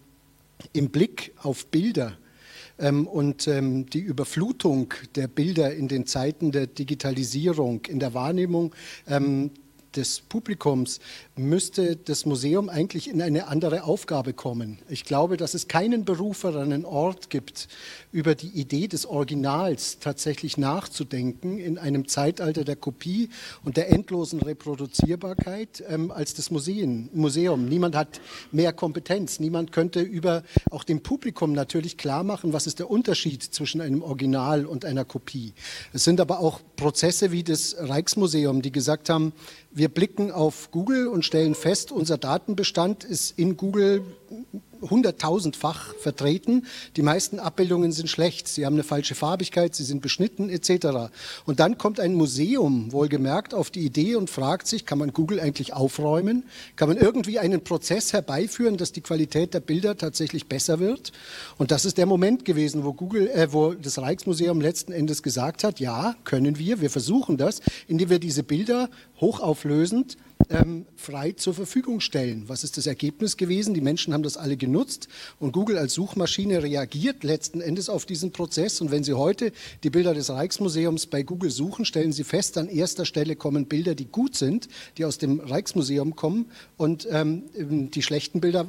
im Blick auf Bilder und ähm, die Überflutung der Bilder in den Zeiten der Digitalisierung, in der Wahrnehmung ähm, des Publikums müsste das Museum eigentlich in eine andere Aufgabe kommen. Ich glaube, dass es keinen beruferenen Ort gibt, über die Idee des Originals tatsächlich nachzudenken in einem Zeitalter der Kopie und der endlosen Reproduzierbarkeit ähm, als das Museum. Museum. Niemand hat mehr Kompetenz. Niemand könnte über auch dem Publikum natürlich klar machen, was ist der Unterschied zwischen einem Original und einer Kopie. Es sind aber auch Prozesse wie das Rijksmuseum, die gesagt haben, wir blicken auf Google und stellen fest, unser Datenbestand ist in Google hunderttausendfach vertreten. Die meisten Abbildungen sind schlecht, sie haben eine falsche Farbigkeit, sie sind beschnitten etc. Und dann kommt ein Museum wohlgemerkt auf die Idee und fragt sich, kann man Google eigentlich aufräumen? Kann man irgendwie einen Prozess herbeiführen, dass die Qualität der Bilder tatsächlich besser wird? Und das ist der Moment gewesen, wo Google, äh, wo das Rijksmuseum letzten Endes gesagt hat, ja, können wir, wir versuchen das, indem wir diese Bilder hochauflösend ähm, frei zur Verfügung stellen. Was ist das Ergebnis gewesen? Die Menschen haben das alle genutzt und Google als Suchmaschine reagiert letzten Endes auf diesen Prozess. Und wenn Sie heute die Bilder des Rijksmuseums bei Google suchen, stellen Sie fest, an erster Stelle kommen Bilder, die gut sind, die aus dem Rijksmuseum kommen und ähm, die schlechten Bilder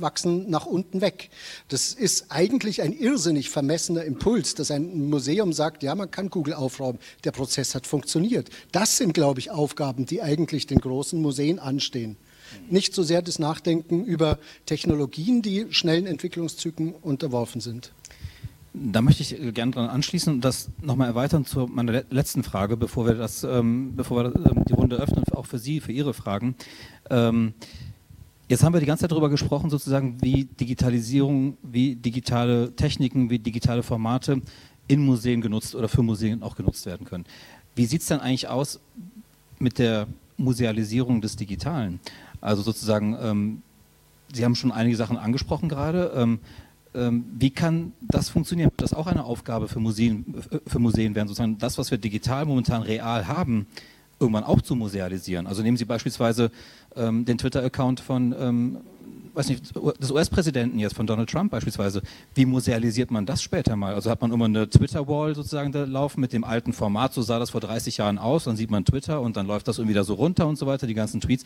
wachsen nach unten weg. Das ist eigentlich ein irrsinnig vermessener Impuls, dass ein Museum sagt, ja, man kann Google aufräumen. Der Prozess hat funktioniert. Das sind, glaube ich, Aufgaben, die eigentlich den großen Museen anstehen. Nicht so sehr das Nachdenken über Technologien, die schnellen Entwicklungszyklen unterworfen sind. Da möchte ich gerne dran anschließen und das nochmal erweitern zu meiner letzten Frage, bevor wir, das, ähm, bevor wir ähm, die Runde öffnen, auch für Sie, für Ihre Fragen. Ähm, Jetzt haben wir die ganze Zeit darüber gesprochen, sozusagen, wie Digitalisierung, wie digitale Techniken, wie digitale Formate in Museen genutzt oder für Museen auch genutzt werden können. Wie sieht es dann eigentlich aus mit der Musealisierung des Digitalen? Also sozusagen, ähm, Sie haben schon einige Sachen angesprochen gerade. Ähm, ähm, wie kann das funktionieren? Wird das auch eine Aufgabe für Museen, für Museen werden, sozusagen das, was wir digital momentan real haben, irgendwann auch zu musealisieren. Also nehmen Sie beispielsweise ähm, den Twitter-Account von, ähm, weiß nicht, des US-Präsidenten jetzt, von Donald Trump beispielsweise. Wie musealisiert man das später mal? Also hat man immer eine Twitter-Wall sozusagen da laufen mit dem alten Format, so sah das vor 30 Jahren aus, dann sieht man Twitter und dann läuft das irgendwie da so runter und so weiter, die ganzen Tweets.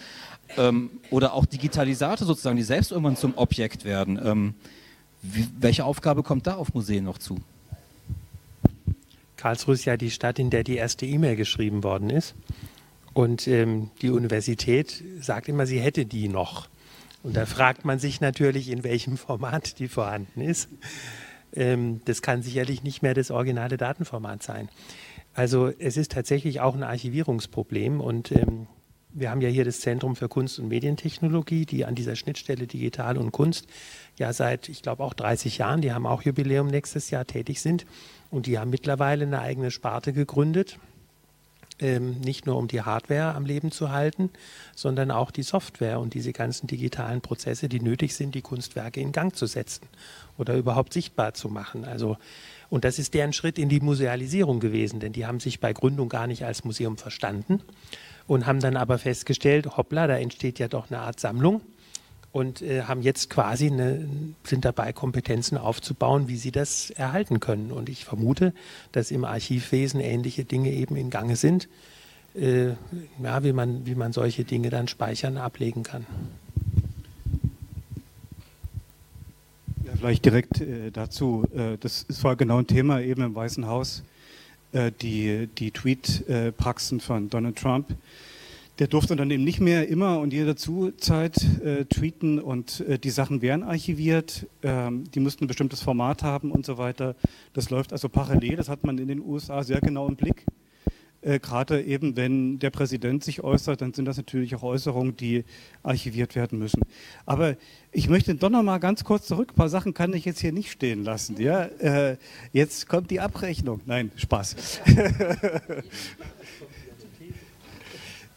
Ähm, oder auch Digitalisate sozusagen, die selbst irgendwann zum Objekt werden. Ähm, wie, welche Aufgabe kommt da auf Museen noch zu? Karlsruhe ist ja die Stadt, in der die erste E-Mail geschrieben worden ist. Und ähm, die Universität sagt immer, sie hätte die noch. Und da fragt man sich natürlich, in welchem Format die vorhanden ist. Ähm, das kann sicherlich nicht mehr das originale Datenformat sein. Also es ist tatsächlich auch ein Archivierungsproblem und ähm, wir haben ja hier das Zentrum für Kunst und Medientechnologie, die an dieser Schnittstelle Digital und Kunst ja seit, ich glaube, auch 30 Jahren, die haben auch Jubiläum nächstes Jahr tätig sind. Und die haben mittlerweile eine eigene Sparte gegründet, ähm, nicht nur um die Hardware am Leben zu halten, sondern auch die Software und diese ganzen digitalen Prozesse, die nötig sind, die Kunstwerke in Gang zu setzen oder überhaupt sichtbar zu machen. Also, und das ist deren Schritt in die Musealisierung gewesen, denn die haben sich bei Gründung gar nicht als Museum verstanden und haben dann aber festgestellt, hoppla, da entsteht ja doch eine Art Sammlung und äh, haben jetzt quasi eine, sind dabei, Kompetenzen aufzubauen, wie sie das erhalten können. Und ich vermute, dass im Archivwesen ähnliche Dinge eben in Gange sind, äh, ja, wie, man, wie man solche Dinge dann speichern, ablegen kann. Ja, vielleicht direkt äh, dazu. Äh, das ist war genau ein Thema eben im Weißen Haus, äh, die, die Tweet-Praxen von Donald Trump der durfte dann eben nicht mehr immer und jederzeit äh, tweeten und äh, die Sachen werden archiviert, ähm, die mussten ein bestimmtes Format haben und so weiter. Das läuft also parallel, das hat man in den USA sehr genau im Blick. Äh, Gerade eben, wenn der Präsident sich äußert, dann sind das natürlich auch Äußerungen, die archiviert werden müssen. Aber ich möchte doch noch mal ganz kurz zurück. Ein paar Sachen kann ich jetzt hier nicht stehen lassen. Ja? Äh, jetzt kommt die Abrechnung. Nein, Spaß.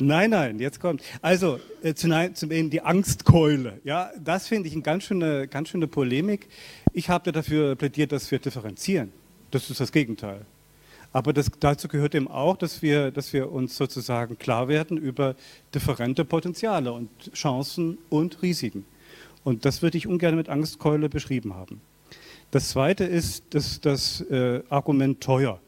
Nein, nein, jetzt kommt. Also äh, zum eben die Angstkeule. Ja, das finde ich eine ganz schöne, ganz schöne Polemik. Ich habe dafür plädiert, dass wir differenzieren. Das ist das Gegenteil. Aber das, dazu gehört eben auch, dass wir, dass wir uns sozusagen klar werden über differente Potenziale und Chancen und Risiken. Und das würde ich ungern mit Angstkeule beschrieben haben. Das Zweite ist das, das äh, Argument teuer.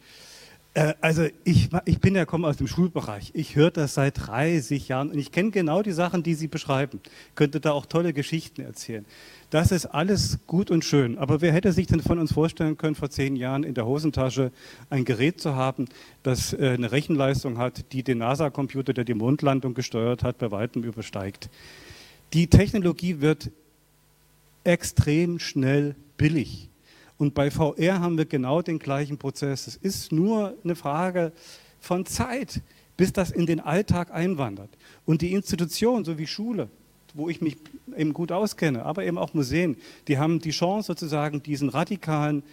Äh, also ich, ich bin ja komme aus dem Schulbereich. Ich höre das seit 30 Jahren und ich kenne genau die Sachen, die Sie beschreiben. Könnte da auch tolle Geschichten erzählen. Das ist alles gut und schön. Aber wer hätte sich denn von uns vorstellen können, vor zehn Jahren in der Hosentasche ein Gerät zu haben, das äh, eine Rechenleistung hat, die den NASA-Computer, der die Mondlandung gesteuert hat, bei weitem übersteigt? Die Technologie wird extrem schnell billig. Und bei VR haben wir genau den gleichen Prozess. Es ist nur eine Frage von Zeit, bis das in den Alltag einwandert. Und die Institution, so wie Schule, wo ich mich eben gut auskenne, aber eben auch Museen, die haben die Chance sozusagen diesen radikalen,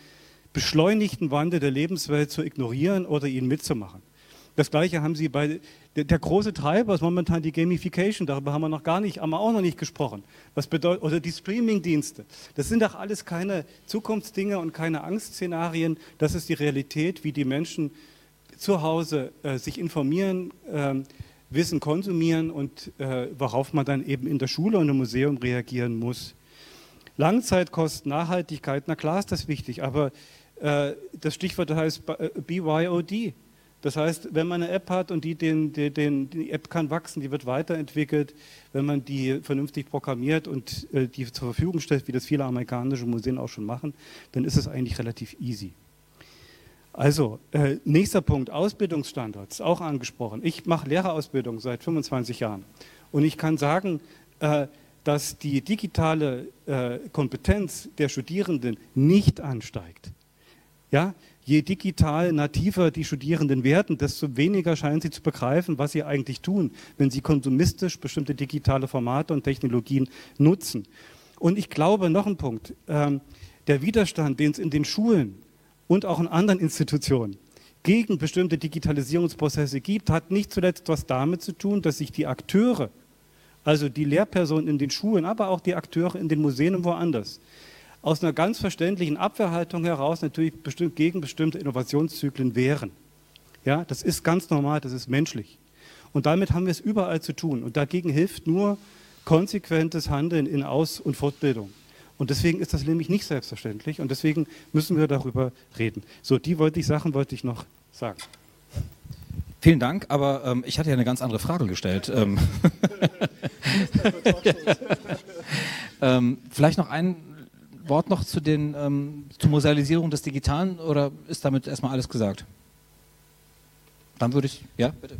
beschleunigten Wandel der Lebenswelt zu ignorieren oder ihn mitzumachen. Das gleiche haben sie bei der, der, große Treiber ist momentan die Gamification, darüber haben wir noch gar nicht, haben wir auch noch nicht gesprochen. Was bedeutet, oder die Streaming-Dienste. Das sind doch alles keine Zukunftsdinge und keine Angstszenarien. Das ist die Realität, wie die Menschen zu Hause äh, sich informieren, äh, Wissen konsumieren und äh, worauf man dann eben in der Schule und im Museum reagieren muss. Langzeitkosten, Nachhaltigkeit, na klar ist das wichtig, aber äh, das Stichwort heißt BYOD. Das heißt, wenn man eine App hat und die, den, den, die App kann wachsen, die wird weiterentwickelt, wenn man die vernünftig programmiert und äh, die zur Verfügung stellt, wie das viele amerikanische Museen auch schon machen, dann ist es eigentlich relativ easy. Also, äh, nächster Punkt, Ausbildungsstandards, auch angesprochen. Ich mache Lehrerausbildung seit 25 Jahren und ich kann sagen, äh, dass die digitale äh, Kompetenz der Studierenden nicht ansteigt. Ja, je digital nativer die Studierenden werden, desto weniger scheinen sie zu begreifen, was sie eigentlich tun, wenn sie konsumistisch bestimmte digitale Formate und Technologien nutzen. Und ich glaube, noch ein Punkt, ähm, der Widerstand, den es in den Schulen und auch in anderen Institutionen gegen bestimmte Digitalisierungsprozesse gibt, hat nicht zuletzt was damit zu tun, dass sich die Akteure, also die Lehrpersonen in den Schulen, aber auch die Akteure in den Museen und woanders, aus einer ganz verständlichen Abwehrhaltung heraus natürlich bestimmt gegen bestimmte Innovationszyklen wehren. Ja, das ist ganz normal, das ist menschlich. Und damit haben wir es überall zu tun. Und dagegen hilft nur konsequentes Handeln in Aus- und Fortbildung. Und deswegen ist das nämlich nicht selbstverständlich und deswegen müssen wir darüber reden. So, die wollte ich Sachen wollte ich noch sagen. Vielen Dank, aber ähm, ich hatte ja eine ganz andere Frage gestellt. Ähm, ähm, vielleicht noch ein Wort noch zu den, ähm, zur Musealisierung des Digitalen oder ist damit erstmal alles gesagt? Dann würde ich, ja, bitte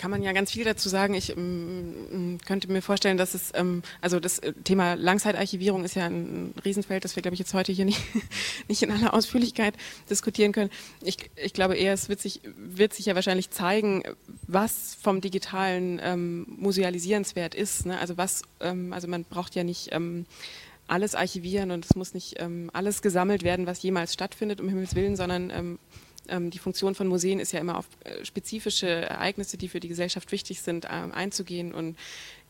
kann man ja ganz viel dazu sagen. Ich ähm, könnte mir vorstellen, dass es, ähm, also das äh, Thema Langzeitarchivierung ist ja ein Riesenfeld, das wir, glaube ich, jetzt heute hier nicht, nicht in aller Ausführlichkeit diskutieren können. Ich, ich glaube eher, es wird sich, wird sich ja wahrscheinlich zeigen, was vom Digitalen ähm, musealisierenswert ist. Ne? Also was, ähm, also man braucht ja nicht ähm, alles archivieren und es muss nicht ähm, alles gesammelt werden, was jemals stattfindet, um Himmels Willen, sondern ähm, ähm, die Funktion von Museen ist ja immer auf äh, spezifische Ereignisse, die für die Gesellschaft wichtig sind, ähm, einzugehen und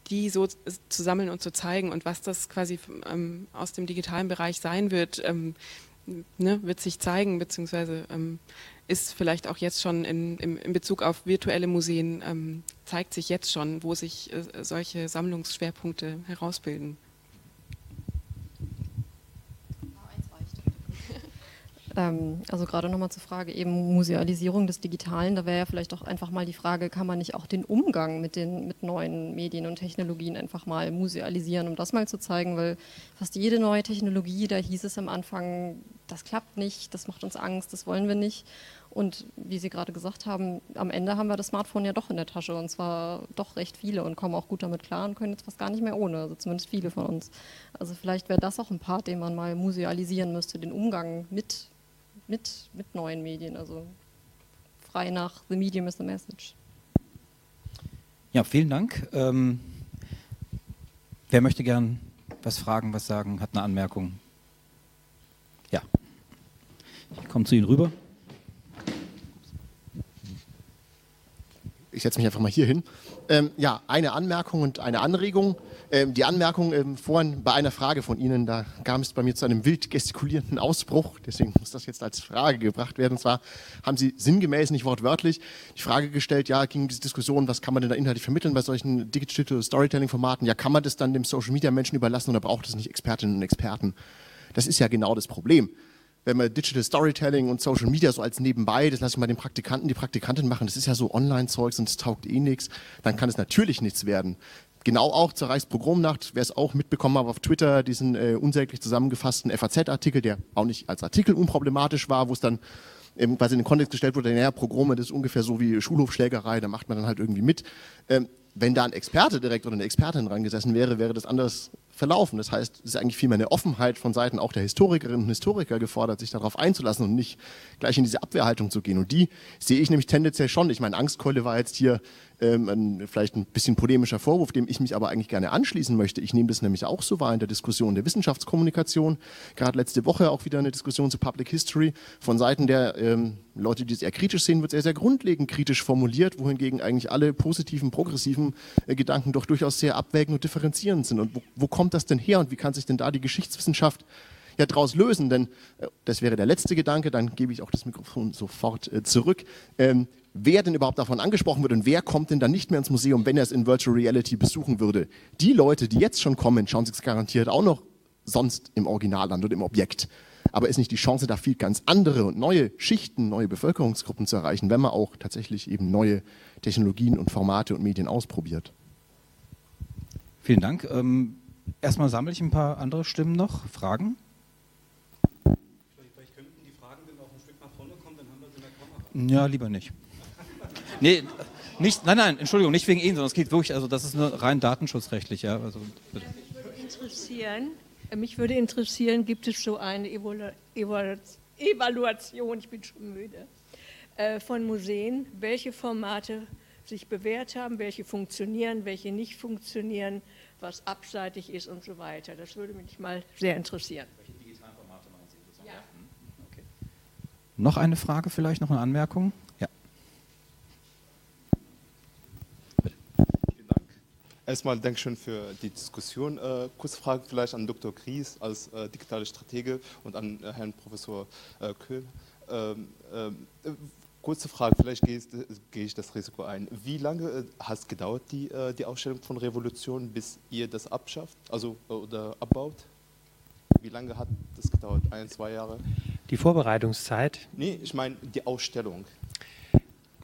die so zu sammeln und zu zeigen und was das quasi ähm, aus dem digitalen Bereich sein wird, ne, wird sich zeigen, beziehungsweise ist vielleicht auch jetzt schon in, in, in Bezug auf virtuelle Museen, zeigt sich jetzt schon, wo sich äh, solche Sammlungsschwerpunkte herausbilden. Ähm, also gerade nochmal zur Frage eben Musealisierung des Digitalen, da wäre ja vielleicht auch einfach mal die Frage, kann man nicht auch den Umgang mit den mit neuen Medien und Technologien einfach mal musealisieren, um das mal zu zeigen, weil fast jede neue Technologie, da hieß es am Anfang, das klappt nicht, das macht uns Angst, das wollen wir nicht. Und wie Sie gerade gesagt haben, am Ende haben wir das Smartphone ja doch in der Tasche und zwar doch recht viele und kommen auch gut damit klar und können jetzt fast gar nicht mehr ohne, also zumindest viele von uns. Also vielleicht wäre das auch ein Part, den man mal musealisieren müsste, den Umgang mit mit, mit neuen Medien, also frei nach The Medium is the Message. Ja, vielen Dank. Ähm, wer möchte gern was fragen, was sagen, hat eine Anmerkung? Ja. Ich komme zu Ihnen rüber. Ich setze mich einfach mal hier hin. Ähm, ja, eine Anmerkung und eine Anregung. Ähm, die Anmerkung ähm, vorhin bei einer Frage von Ihnen, da kam es bei mir zu einem wild gestikulierenden Ausbruch, deswegen muss das jetzt als Frage gebracht werden. Und zwar haben Sie sinngemäß, nicht wortwörtlich, die Frage gestellt, ja, ging diese Diskussion, was kann man denn da inhaltlich vermitteln bei solchen Digital Storytelling-Formaten? Ja, kann man das dann dem Social-Media-Menschen überlassen oder braucht es nicht Expertinnen und Experten? Das ist ja genau das Problem wenn man Digital Storytelling und Social Media so als nebenbei, das lasse ich mal den Praktikanten, die Praktikantin machen, das ist ja so Online-Zeugs und es taugt eh nichts, dann kann es natürlich nichts werden genau auch zur Reichspogromnacht, wer es auch mitbekommen hat auf Twitter, diesen äh, unsäglich zusammengefassten FAZ-Artikel, der auch nicht als Artikel unproblematisch war, wo es dann ähm, quasi in den Kontext gestellt wurde, naja, Pogrome, das ist ungefähr so wie Schulhofschlägerei, da macht man dann halt irgendwie mit. Ähm, wenn da ein Experte direkt oder eine Expertin dran gesessen wäre, wäre das anders verlaufen. Das heißt, es ist eigentlich vielmehr eine Offenheit von Seiten auch der Historikerinnen und Historiker gefordert, sich darauf einzulassen und nicht gleich in diese Abwehrhaltung zu gehen. Und die sehe ich nämlich tendenziell schon. Ich meine, Angstkeule war jetzt hier ähm, ein, vielleicht ein bisschen polemischer Vorwurf, dem ich mich aber eigentlich gerne anschließen möchte. Ich nehme das nämlich auch so wahr in der Diskussion der Wissenschaftskommunikation. Gerade letzte Woche auch wieder eine Diskussion zu Public History von Seiten der ähm, Leute, die es eher kritisch sehen, wird sehr, sehr grundlegend kritisch formuliert, wohingegen eigentlich alle positiven, progressiven äh, Gedanken doch durchaus sehr abwägend und differenzierend sind. Und wo, wo kommt das denn her und wie kann sich denn da die Geschichtswissenschaft ja daraus lösen? Denn äh, das wäre der letzte Gedanke, dann gebe ich auch das Mikrofon sofort äh, zurück. Ähm, wer denn überhaupt davon angesprochen wird und wer kommt denn dann nicht mehr ins Museum, wenn er es in Virtual Reality besuchen würde. Die Leute, die jetzt schon kommen, schauen sich es garantiert auch noch sonst im Original an oder im Objekt. Aber ist nicht die Chance, da viel ganz andere und neue Schichten, neue Bevölkerungsgruppen zu erreichen, wenn man auch tatsächlich eben neue Technologien und Formate und Medien ausprobiert? Vielen Dank. Ähm, erstmal sammle ich ein paar andere Stimmen noch. Fragen? Vielleicht könnten die Fragen dann auch ein Stück nach vorne kommen, dann haben wir sie in der Kamera. Ja, lieber nicht. Nee, nicht, nein, nein, Entschuldigung, nicht wegen Ihnen, sondern es geht wirklich, also das ist nur rein datenschutzrechtlich. Ja, also, bitte. Ja, mich würde interessieren, mich würde interessieren, gibt es so eine Evalu Evaluation, ich bin schon müde, äh, von Museen, welche Formate sich bewährt haben, welche funktionieren, welche nicht funktionieren, was abseitig ist und so weiter. Das würde mich mal sehr interessieren. Welche digitalen Formate meinen Sie? Ja. Hm, okay. Noch eine Frage vielleicht, noch eine Anmerkung? Erstmal Dankeschön für die Diskussion. Äh, kurze Frage vielleicht an Dr. Gries als äh, digitale Stratege und an äh, Herrn Professor äh, Köhl. Ähm, ähm, kurze Frage, vielleicht gehe ich, das Risiko ein. Wie lange äh, hat es gedauert, die, äh, die Ausstellung von Revolution, bis ihr das abschafft, also oder abbaut? Wie lange hat das gedauert? Ein, zwei Jahre? Die Vorbereitungszeit? Nee, ich meine die Ausstellung.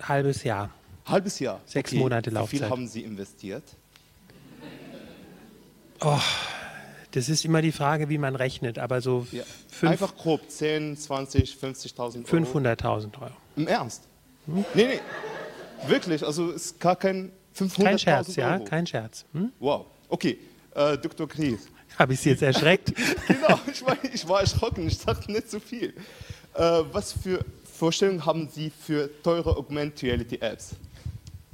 Halbes Jahr. Halbes Jahr. Sechs okay. Monate Laufzeit. Wie viel haben Sie investiert? Oh, das ist immer die Frage, wie man rechnet, aber so ja. Einfach grob 10, 20, 50.000 Euro. 500.000 Euro. Im Ernst? Hm? Nee, nee. Wirklich, also ist gar kein 500.000 Kein Scherz, Euro. ja, kein Scherz. Hm? Wow, okay. Äh, Dr. Gries. Habe ich Sie jetzt erschreckt? genau, ich war, ich war erschrocken, ich dachte nicht so viel. Äh, was für Vorstellungen haben Sie für teure Augmented Reality Apps?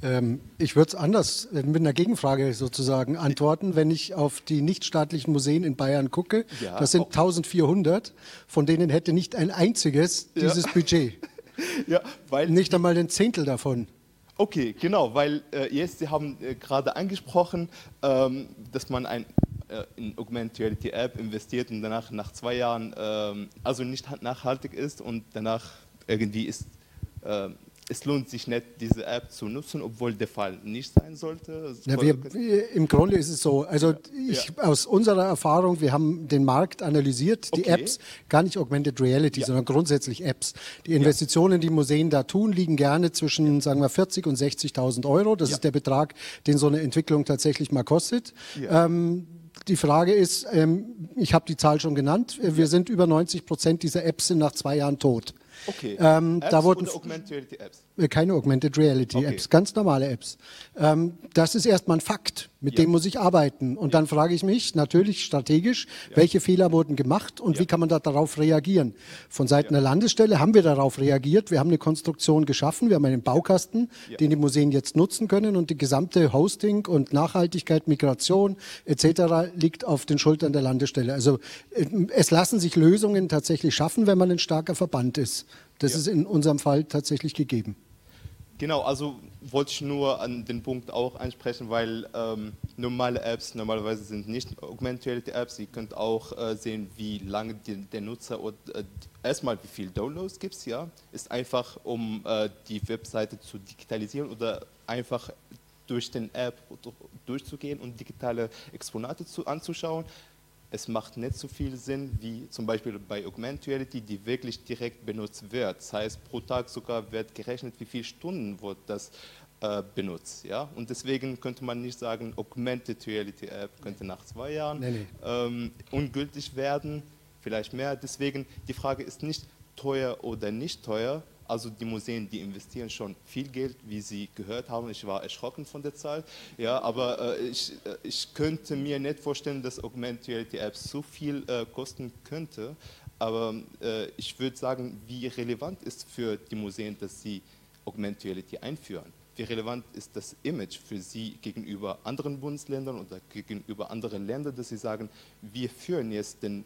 Ähm, ich würde es anders äh, mit einer Gegenfrage sozusagen antworten. Wenn ich auf die nichtstaatlichen Museen in Bayern gucke, ja, das sind 1400, von denen hätte nicht ein einziges dieses ja. Budget. ja, weil nicht einmal ein Zehntel davon. Okay, genau, weil äh, jetzt Sie haben äh, gerade angesprochen, ähm, dass man ein äh, in Augmented Reality App investiert und danach nach zwei Jahren ähm, also nicht nachhaltig ist und danach irgendwie ist ähm, es lohnt sich nicht, diese App zu nutzen, obwohl der Fall nicht sein sollte. Ja, wir, Im Grunde ist es so, also ich, ja. aus unserer Erfahrung, wir haben den Markt analysiert, die okay. Apps, gar nicht Augmented Reality, ja. sondern grundsätzlich Apps. Die Investitionen, die Museen da tun, liegen gerne zwischen, sagen wir, 40 und 60.000 Euro. Das ist der Betrag, den so eine Entwicklung tatsächlich mal kostet. Ähm, die Frage ist, ähm, ich habe die Zahl schon genannt, wir sind über 90 Prozent dieser Apps sind nach zwei Jahren tot. Okay. Ähm, Apps da wurden, Augmented Reality Apps? Äh, keine Augmented Reality okay. Apps, ganz normale Apps. Ähm, das ist erstmal ein Fakt, mit ja. dem muss ich arbeiten. Und ja. dann frage ich mich natürlich strategisch, ja. welche Fehler wurden gemacht und wie kann man da darauf reagieren. Von Seiten der Landesstelle haben wir darauf reagiert. Wir haben eine Konstruktion geschaffen, wir haben einen Baukasten, den die Museen jetzt nutzen können und die gesamte Hosting und Nachhaltigkeit, Migration etc. liegt auf den Schultern der Landesstelle. Also äh, es lassen sich Lösungen tatsächlich schaffen, wenn man ein starker Verband ist. Das ja. ist in unserem Fall tatsächlich gegeben. Genau, also wollte ich nur an den Punkt auch ansprechen, weil ähm, normale Apps normalerweise sind nicht Augmented Apps. Ihr könnt auch äh, sehen, wie lange die, der Nutzer oder äh, erstmal wie viel Downloads gibt es, ja. Ist einfach, um äh, die Webseite zu digitalisieren oder einfach durch den App durchzugehen und digitale Exponate zu, anzuschauen es macht nicht so viel Sinn wie zum Beispiel bei Augmented Reality, die wirklich direkt benutzt wird. Das heißt, pro Tag sogar wird gerechnet, wie viele Stunden wird das äh, benutzt. Ja? Und deswegen könnte man nicht sagen, Augmented Reality App könnte nach zwei Jahren nee, nee. Ähm, ungültig werden, vielleicht mehr. Deswegen, die Frage ist nicht teuer oder nicht teuer, Also die Museen, die investieren schon viel Geld, wie Sie gehört haben. Ich war erschrocken von der Zahl. Ja, aber äh, ich, äh, ich könnte mir nicht vorstellen, dass Augmented Reality Apps so viel äh, kosten könnte. Aber äh, ich würde sagen, wie relevant ist für die Museen, dass sie Augmented Reality einführen? Wie relevant ist das Image für Sie gegenüber anderen Bundesländern oder gegenüber anderen Ländern, dass Sie sagen, wir führen jetzt den,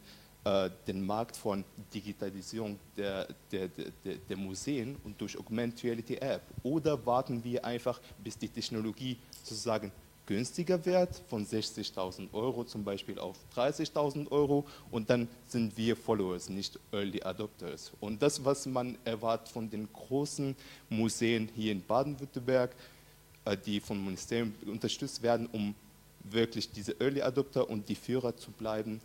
äh, den Markt von Digitalisierung der, der, der, der Museen und durch Augmented Reality App? Oder warten wir einfach, bis die Technologie sozusagen günstiger wird, von 60.000 Euro zum Beispiel auf 30.000 Euro und dann sind wir Followers, nicht Early Adopters. Und das, was man erwartet von den großen Museen hier in Baden-Württemberg, äh, die vom Ministerium unterstützt werden, um wirklich diese Early Adopter und die Führer zu bleiben,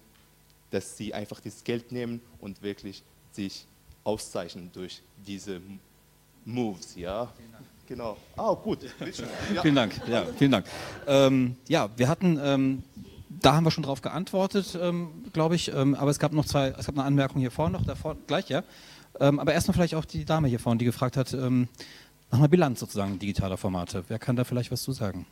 dass sie einfach das Geld nehmen und wirklich sich auszeichnen durch diese Moves, ja. Genau. Ah, gut. Ja. Vielen Dank. Ja, vielen Dank. Ähm, ja, wir hatten, ähm, da haben wir schon drauf geantwortet, ähm, glaube ich. Ähm, aber es gab noch zwei, es gab eine Anmerkung hier vorne noch, davor gleich, ja. Ähm, aber erstmal vielleicht auch die Dame hier vorne, die gefragt hat ähm, nach einer Bilanz sozusagen digitaler Formate. Wer kann da vielleicht was zu sagen?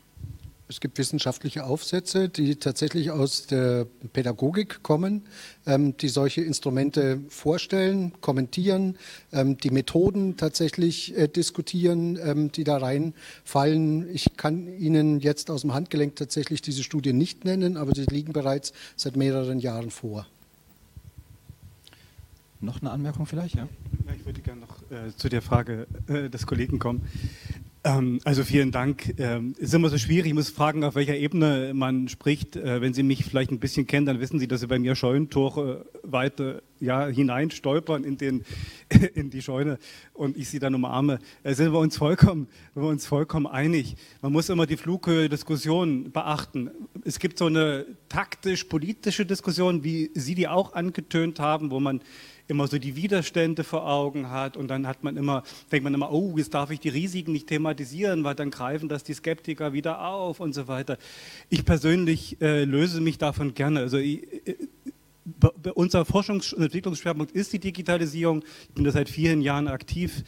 Es gibt wissenschaftliche Aufsätze, die tatsächlich aus der Pädagogik kommen, ähm, die solche Instrumente vorstellen, kommentieren, ähm, die Methoden tatsächlich äh, diskutieren, ähm, die da reinfallen. Ich kann Ihnen jetzt aus dem Handgelenk tatsächlich diese Studien nicht nennen, aber sie liegen bereits seit mehreren Jahren vor. Noch eine Anmerkung vielleicht? Ja, ja ich würde gerne noch äh, zu der Frage äh, des Kollegen kommen. Ähm, also vielen Dank. Ähm, ist immer so schwierig, ich muss fragen, auf welcher Ebene man spricht. Äh, wenn Sie mich vielleicht ein bisschen kennen, dann wissen Sie, dass Sie bei mir Scheunentore weiter ja, hinein stolpern in, den, in die Scheune und ich Sie dann umarme. Da sind wir uns vollkommen, wir uns vollkommen einig. Man muss immer die Flughöhe-Diskussion beachten. Es gibt so eine taktisch-politische Diskussion, wie Sie die auch angetönt haben, wo man immer so die Widerstände vor Augen hat und dann hat man immer, denkt man immer, oh, jetzt darf ich die Risiken nicht thematisieren, weil dann greifen das die Skeptiker wieder auf und so weiter. Ich persönlich äh, löse mich davon gerne. Also ich, äh, unser Forschungs- und Entwicklungsschwerpunkt ist die Digitalisierung. Ich bin da seit vielen Jahren aktiv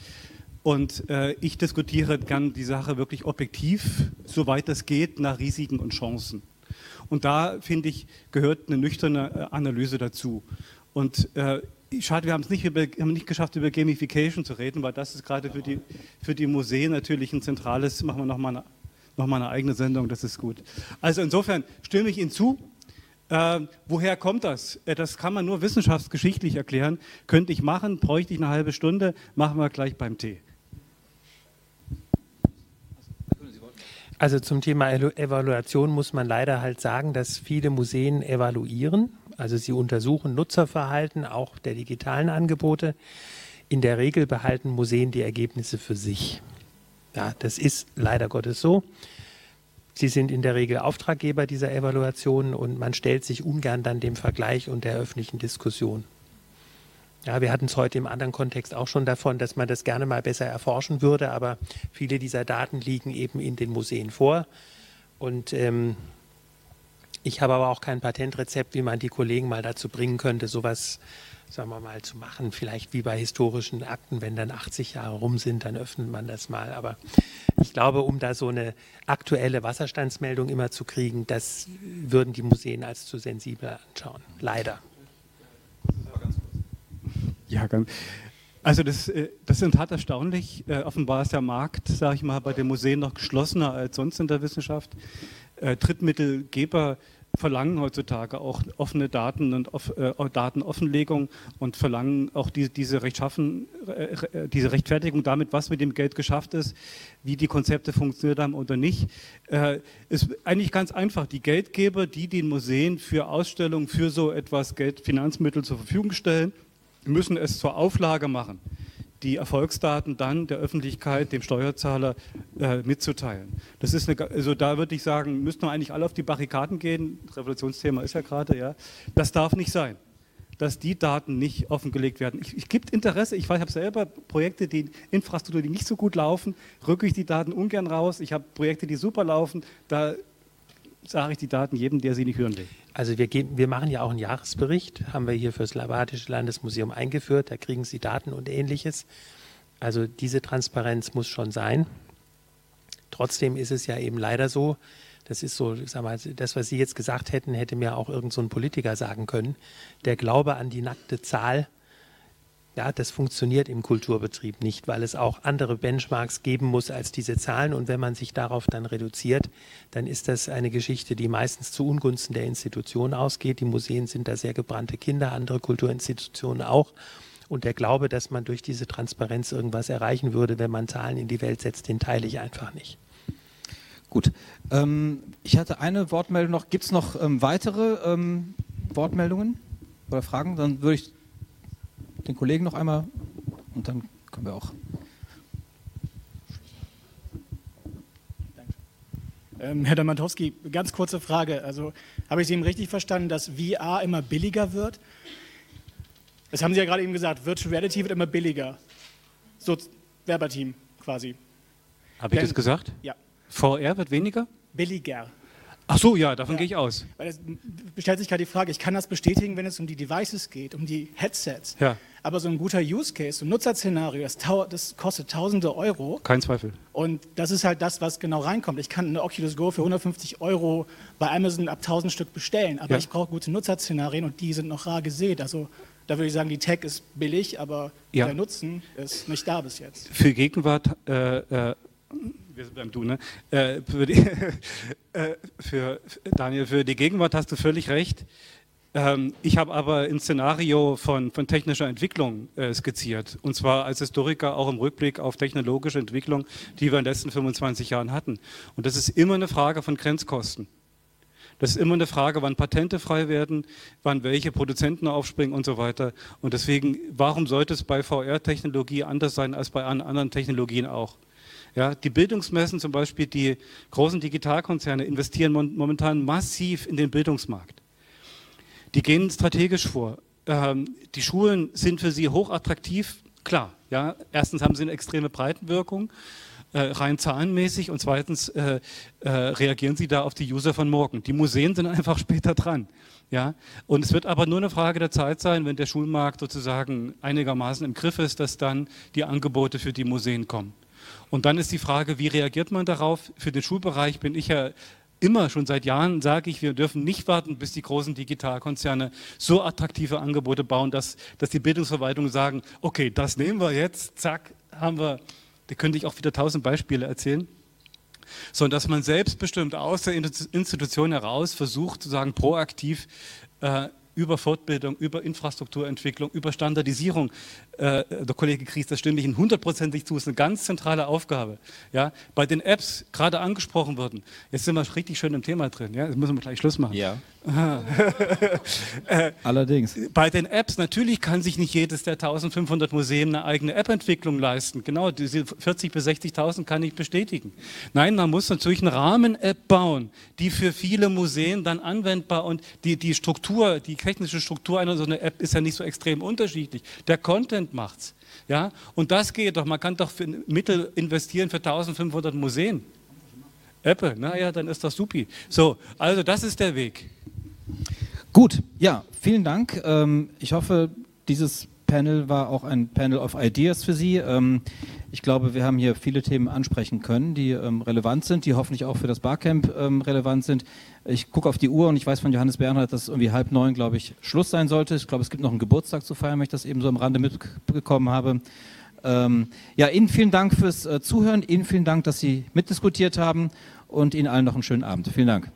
und äh, ich diskutiere gern die Sache wirklich objektiv, soweit es geht, nach Risiken und Chancen. Und da, finde ich, gehört eine nüchterne äh, Analyse dazu. Und äh, Schade, wir haben es nicht, über, haben nicht geschafft, über Gamification zu reden, weil das ist gerade für die, für die Museen natürlich ein zentrales, machen wir nochmal eine, noch eine eigene Sendung, das ist gut. Also insofern stimme ich Ihnen zu. Äh, woher kommt das? Äh, das kann man nur wissenschaftsgeschichtlich erklären. Könnte ich machen, bräuchte ich eine halbe Stunde, machen wir gleich beim Tee. Also zum Thema Evaluation muss man leider halt sagen, dass viele Museen evaluieren also sie untersuchen Nutzerverhalten auch der digitalen Angebote. In der Regel behalten Museen die Ergebnisse für sich. Ja, das ist leider Gottes so. Sie sind in der Regel Auftraggeber dieser Evaluationen und man stellt sich ungern dann dem Vergleich und der öffentlichen Diskussion. Ja, wir hatten es heute im anderen Kontext auch schon davon, dass man das gerne mal besser erforschen würde, aber viele dieser Daten liegen eben in den Museen vor. Und ähm, ich habe aber auch kein Patentrezept, wie man die Kollegen mal dazu bringen könnte, sowas, sagen wir mal, zu machen. Vielleicht wie bei historischen Akten, wenn dann 80 Jahre rum sind, dann öffnet man das mal. Aber ich glaube, um da so eine aktuelle Wasserstandsmeldung immer zu kriegen, das würden die Museen als zu sensibel anschauen. Leider. Ja, ganz. Also das, äh, das ist in Tat erstaunlich. Äh, offenbar ist der Markt, sage ich mal, bei den Museen noch geschlossener als sonst in der Wissenschaft. Äh, Drittmittelgeber verlangen heutzutage auch offene Daten und äh, Datenoffenlegung und verlangen auch die, diese, Rechtschaffen, diese Rechtfertigung damit, was mit dem Geld geschafft ist, wie die Konzepte funktioniert haben oder nicht. Äh, ist eigentlich ganz einfach. Die Geldgeber, die den Museen für Ausstellungen, für so etwas Geld, Finanzmittel zur Verfügung stellen, müssen es zur Auflage machen die Erfolgsdaten dann der Öffentlichkeit, dem Steuerzahler äh, mitzuteilen. Das ist eine, also da würde ich sagen, müssten wir eigentlich alle auf die Barrikaden gehen. Revolutionsthema ist ja gerade, ja. Das darf nicht sein, dass die Daten nicht offengelegt werden. Ich, ich gibt Interesse. Ich, ich habe selber Projekte, die Infrastruktur, die nicht so gut laufen, rücke ich die Daten ungern raus. Ich habe Projekte, die super laufen. Da sage ich die Daten jedem, der sie nicht hören will. Also wir, geben, wir machen ja auch einen Jahresbericht, haben wir hier für das Slavatische Landesmuseum eingeführt, da kriegen Sie Daten und ähnliches. Also diese Transparenz muss schon sein. Trotzdem ist es ja eben leider so, das ist so, sag mal, das, was Sie jetzt gesagt hätten, hätte mir auch irgendein so Politiker sagen können. Der Glaube an die nackte Zahl, ja, das funktioniert im Kulturbetrieb nicht, weil es auch andere Benchmarks geben muss als diese Zahlen. Und wenn man sich darauf dann reduziert, dann ist das eine Geschichte, die meistens zu Ungunsten der Institution ausgeht. Die Museen sind da sehr gebrannte Kinder, andere Kulturinstitutionen auch. Und der Glaube, dass man durch diese Transparenz irgendwas erreichen würde, wenn man Zahlen in die Welt setzt, den teile ich einfach nicht. Gut. Ähm, ich hatte eine Wortmeldung noch. Gibt es noch ähm, weitere ähm, Wortmeldungen oder Fragen? Dann würde ich den Kollegen noch einmal und dann können wir auch. Ähm, Herr Damantowski, ganz kurze Frage. Also habe ich Sie eben richtig verstanden, dass VR immer billiger wird? Das haben Sie ja gerade eben gesagt. Virtual Reality wird immer billiger. So Werberteam quasi. Habe ich Denn- das gesagt? Ja. VR wird weniger? Billiger. Ach so, ja, davon Ja. gehe ich aus. Weil es stellt sich gerade die Frage, ich kann das bestätigen, wenn es um die Devices geht, um die Headsets. Ja. Aber so ein guter Use Case, so ein Nutzerszenario, das, das kostet tausende Euro. Kein Zweifel. Und das ist halt das, was genau reinkommt. Ich kann eine Oculus Go für 150 Euro bei Amazon ab 1000 Stück bestellen, aber Ja. ich brauche gute Nutzerszenarien und die sind noch rar gesät. Also da würde ich sagen, die Tech ist billig, aber Ja. der Nutzen ist nicht da bis jetzt. Für Gegenwart, äh, äh, wir sind beim Du, ne? Äh, für, die, äh, für Daniel, für die Gegenwart hast du völlig recht. Ähm, ich habe aber ein Szenario von, von technischer Entwicklung äh, skizziert. Und zwar als Historiker auch im Rückblick auf technologische Entwicklung, die wir in den letzten 25 Jahren hatten. Und das ist immer eine Frage von Grenzkosten. Das ist immer eine Frage, wann Patente frei werden, wann welche Produzenten aufspringen und so weiter. Und deswegen, warum sollte es bei VR-Technologie anders sein als bei an- anderen Technologien auch? Ja, die Bildungsmessen zum Beispiel, die großen Digitalkonzerne investieren momentan massiv in den Bildungsmarkt. Die gehen strategisch vor. Ähm, die Schulen sind für sie hochattraktiv, klar. Ja, erstens haben sie eine extreme Breitenwirkung, äh, rein zahlenmäßig, und zweitens äh, äh, reagieren sie da auf die User von morgen. Die Museen sind einfach später dran. Ja, und es wird aber nur eine Frage der Zeit sein, wenn der Schulmarkt sozusagen einigermaßen im Griff ist, dass dann die Angebote für die Museen kommen. Und dann ist die Frage, wie reagiert man darauf? Für den Schulbereich bin ich ja immer schon seit Jahren, sage ich, wir dürfen nicht warten, bis die großen Digitalkonzerne so attraktive Angebote bauen, dass, dass die Bildungsverwaltungen sagen, okay, das nehmen wir jetzt, zack, haben wir, da könnte ich auch wieder tausend Beispiele erzählen. Sondern dass man selbstbestimmt aus der Institution heraus versucht, sozusagen proaktiv äh, über Fortbildung, über Infrastrukturentwicklung, über Standardisierung, äh, der Kollege Kries, das stimme ich Ihnen hundertprozentig zu, ist eine ganz zentrale Aufgabe. Ja? Bei den Apps gerade angesprochen wurden, jetzt sind wir richtig schön im Thema drin, ja? jetzt müssen wir gleich Schluss machen. Ja. Äh, Allerdings. bei den Apps, natürlich kann sich nicht jedes der 1500 Museen eine eigene App-Entwicklung leisten. Genau, diese 40.000 bis 60.000 kann ich bestätigen. Nein, man muss natürlich eine Rahmen-App bauen, die für viele Museen dann anwendbar und die, die Struktur, die technische Struktur einer so einer App ist ja nicht so extrem unterschiedlich. Der Content macht's. Ja? Und das geht doch, man kann doch Mittel investieren für 1500 Museen. Apple, naja, dann ist das supi. So, also das ist der Weg. Gut, ja, vielen Dank. Ähm, ich hoffe, dieses Panel war auch ein Panel of Ideas für Sie. Ich glaube, wir haben hier viele Themen ansprechen können, die ähm, relevant sind, die hoffentlich auch für das Barcamp ähm, relevant sind. Ich gucke auf die Uhr und ich weiß von Johannes Bernhard, dass irgendwie halb neun, glaube ich, Schluss sein sollte. Ich glaube, es gibt noch einen Geburtstag zu feiern, wenn ich das eben so am Rande mitbekommen habe. Ähm, ja, Ihnen vielen Dank fürs äh, Zuhören. Ihnen vielen Dank, dass Sie mitdiskutiert haben und Ihnen allen noch einen schönen Abend. Vielen Dank.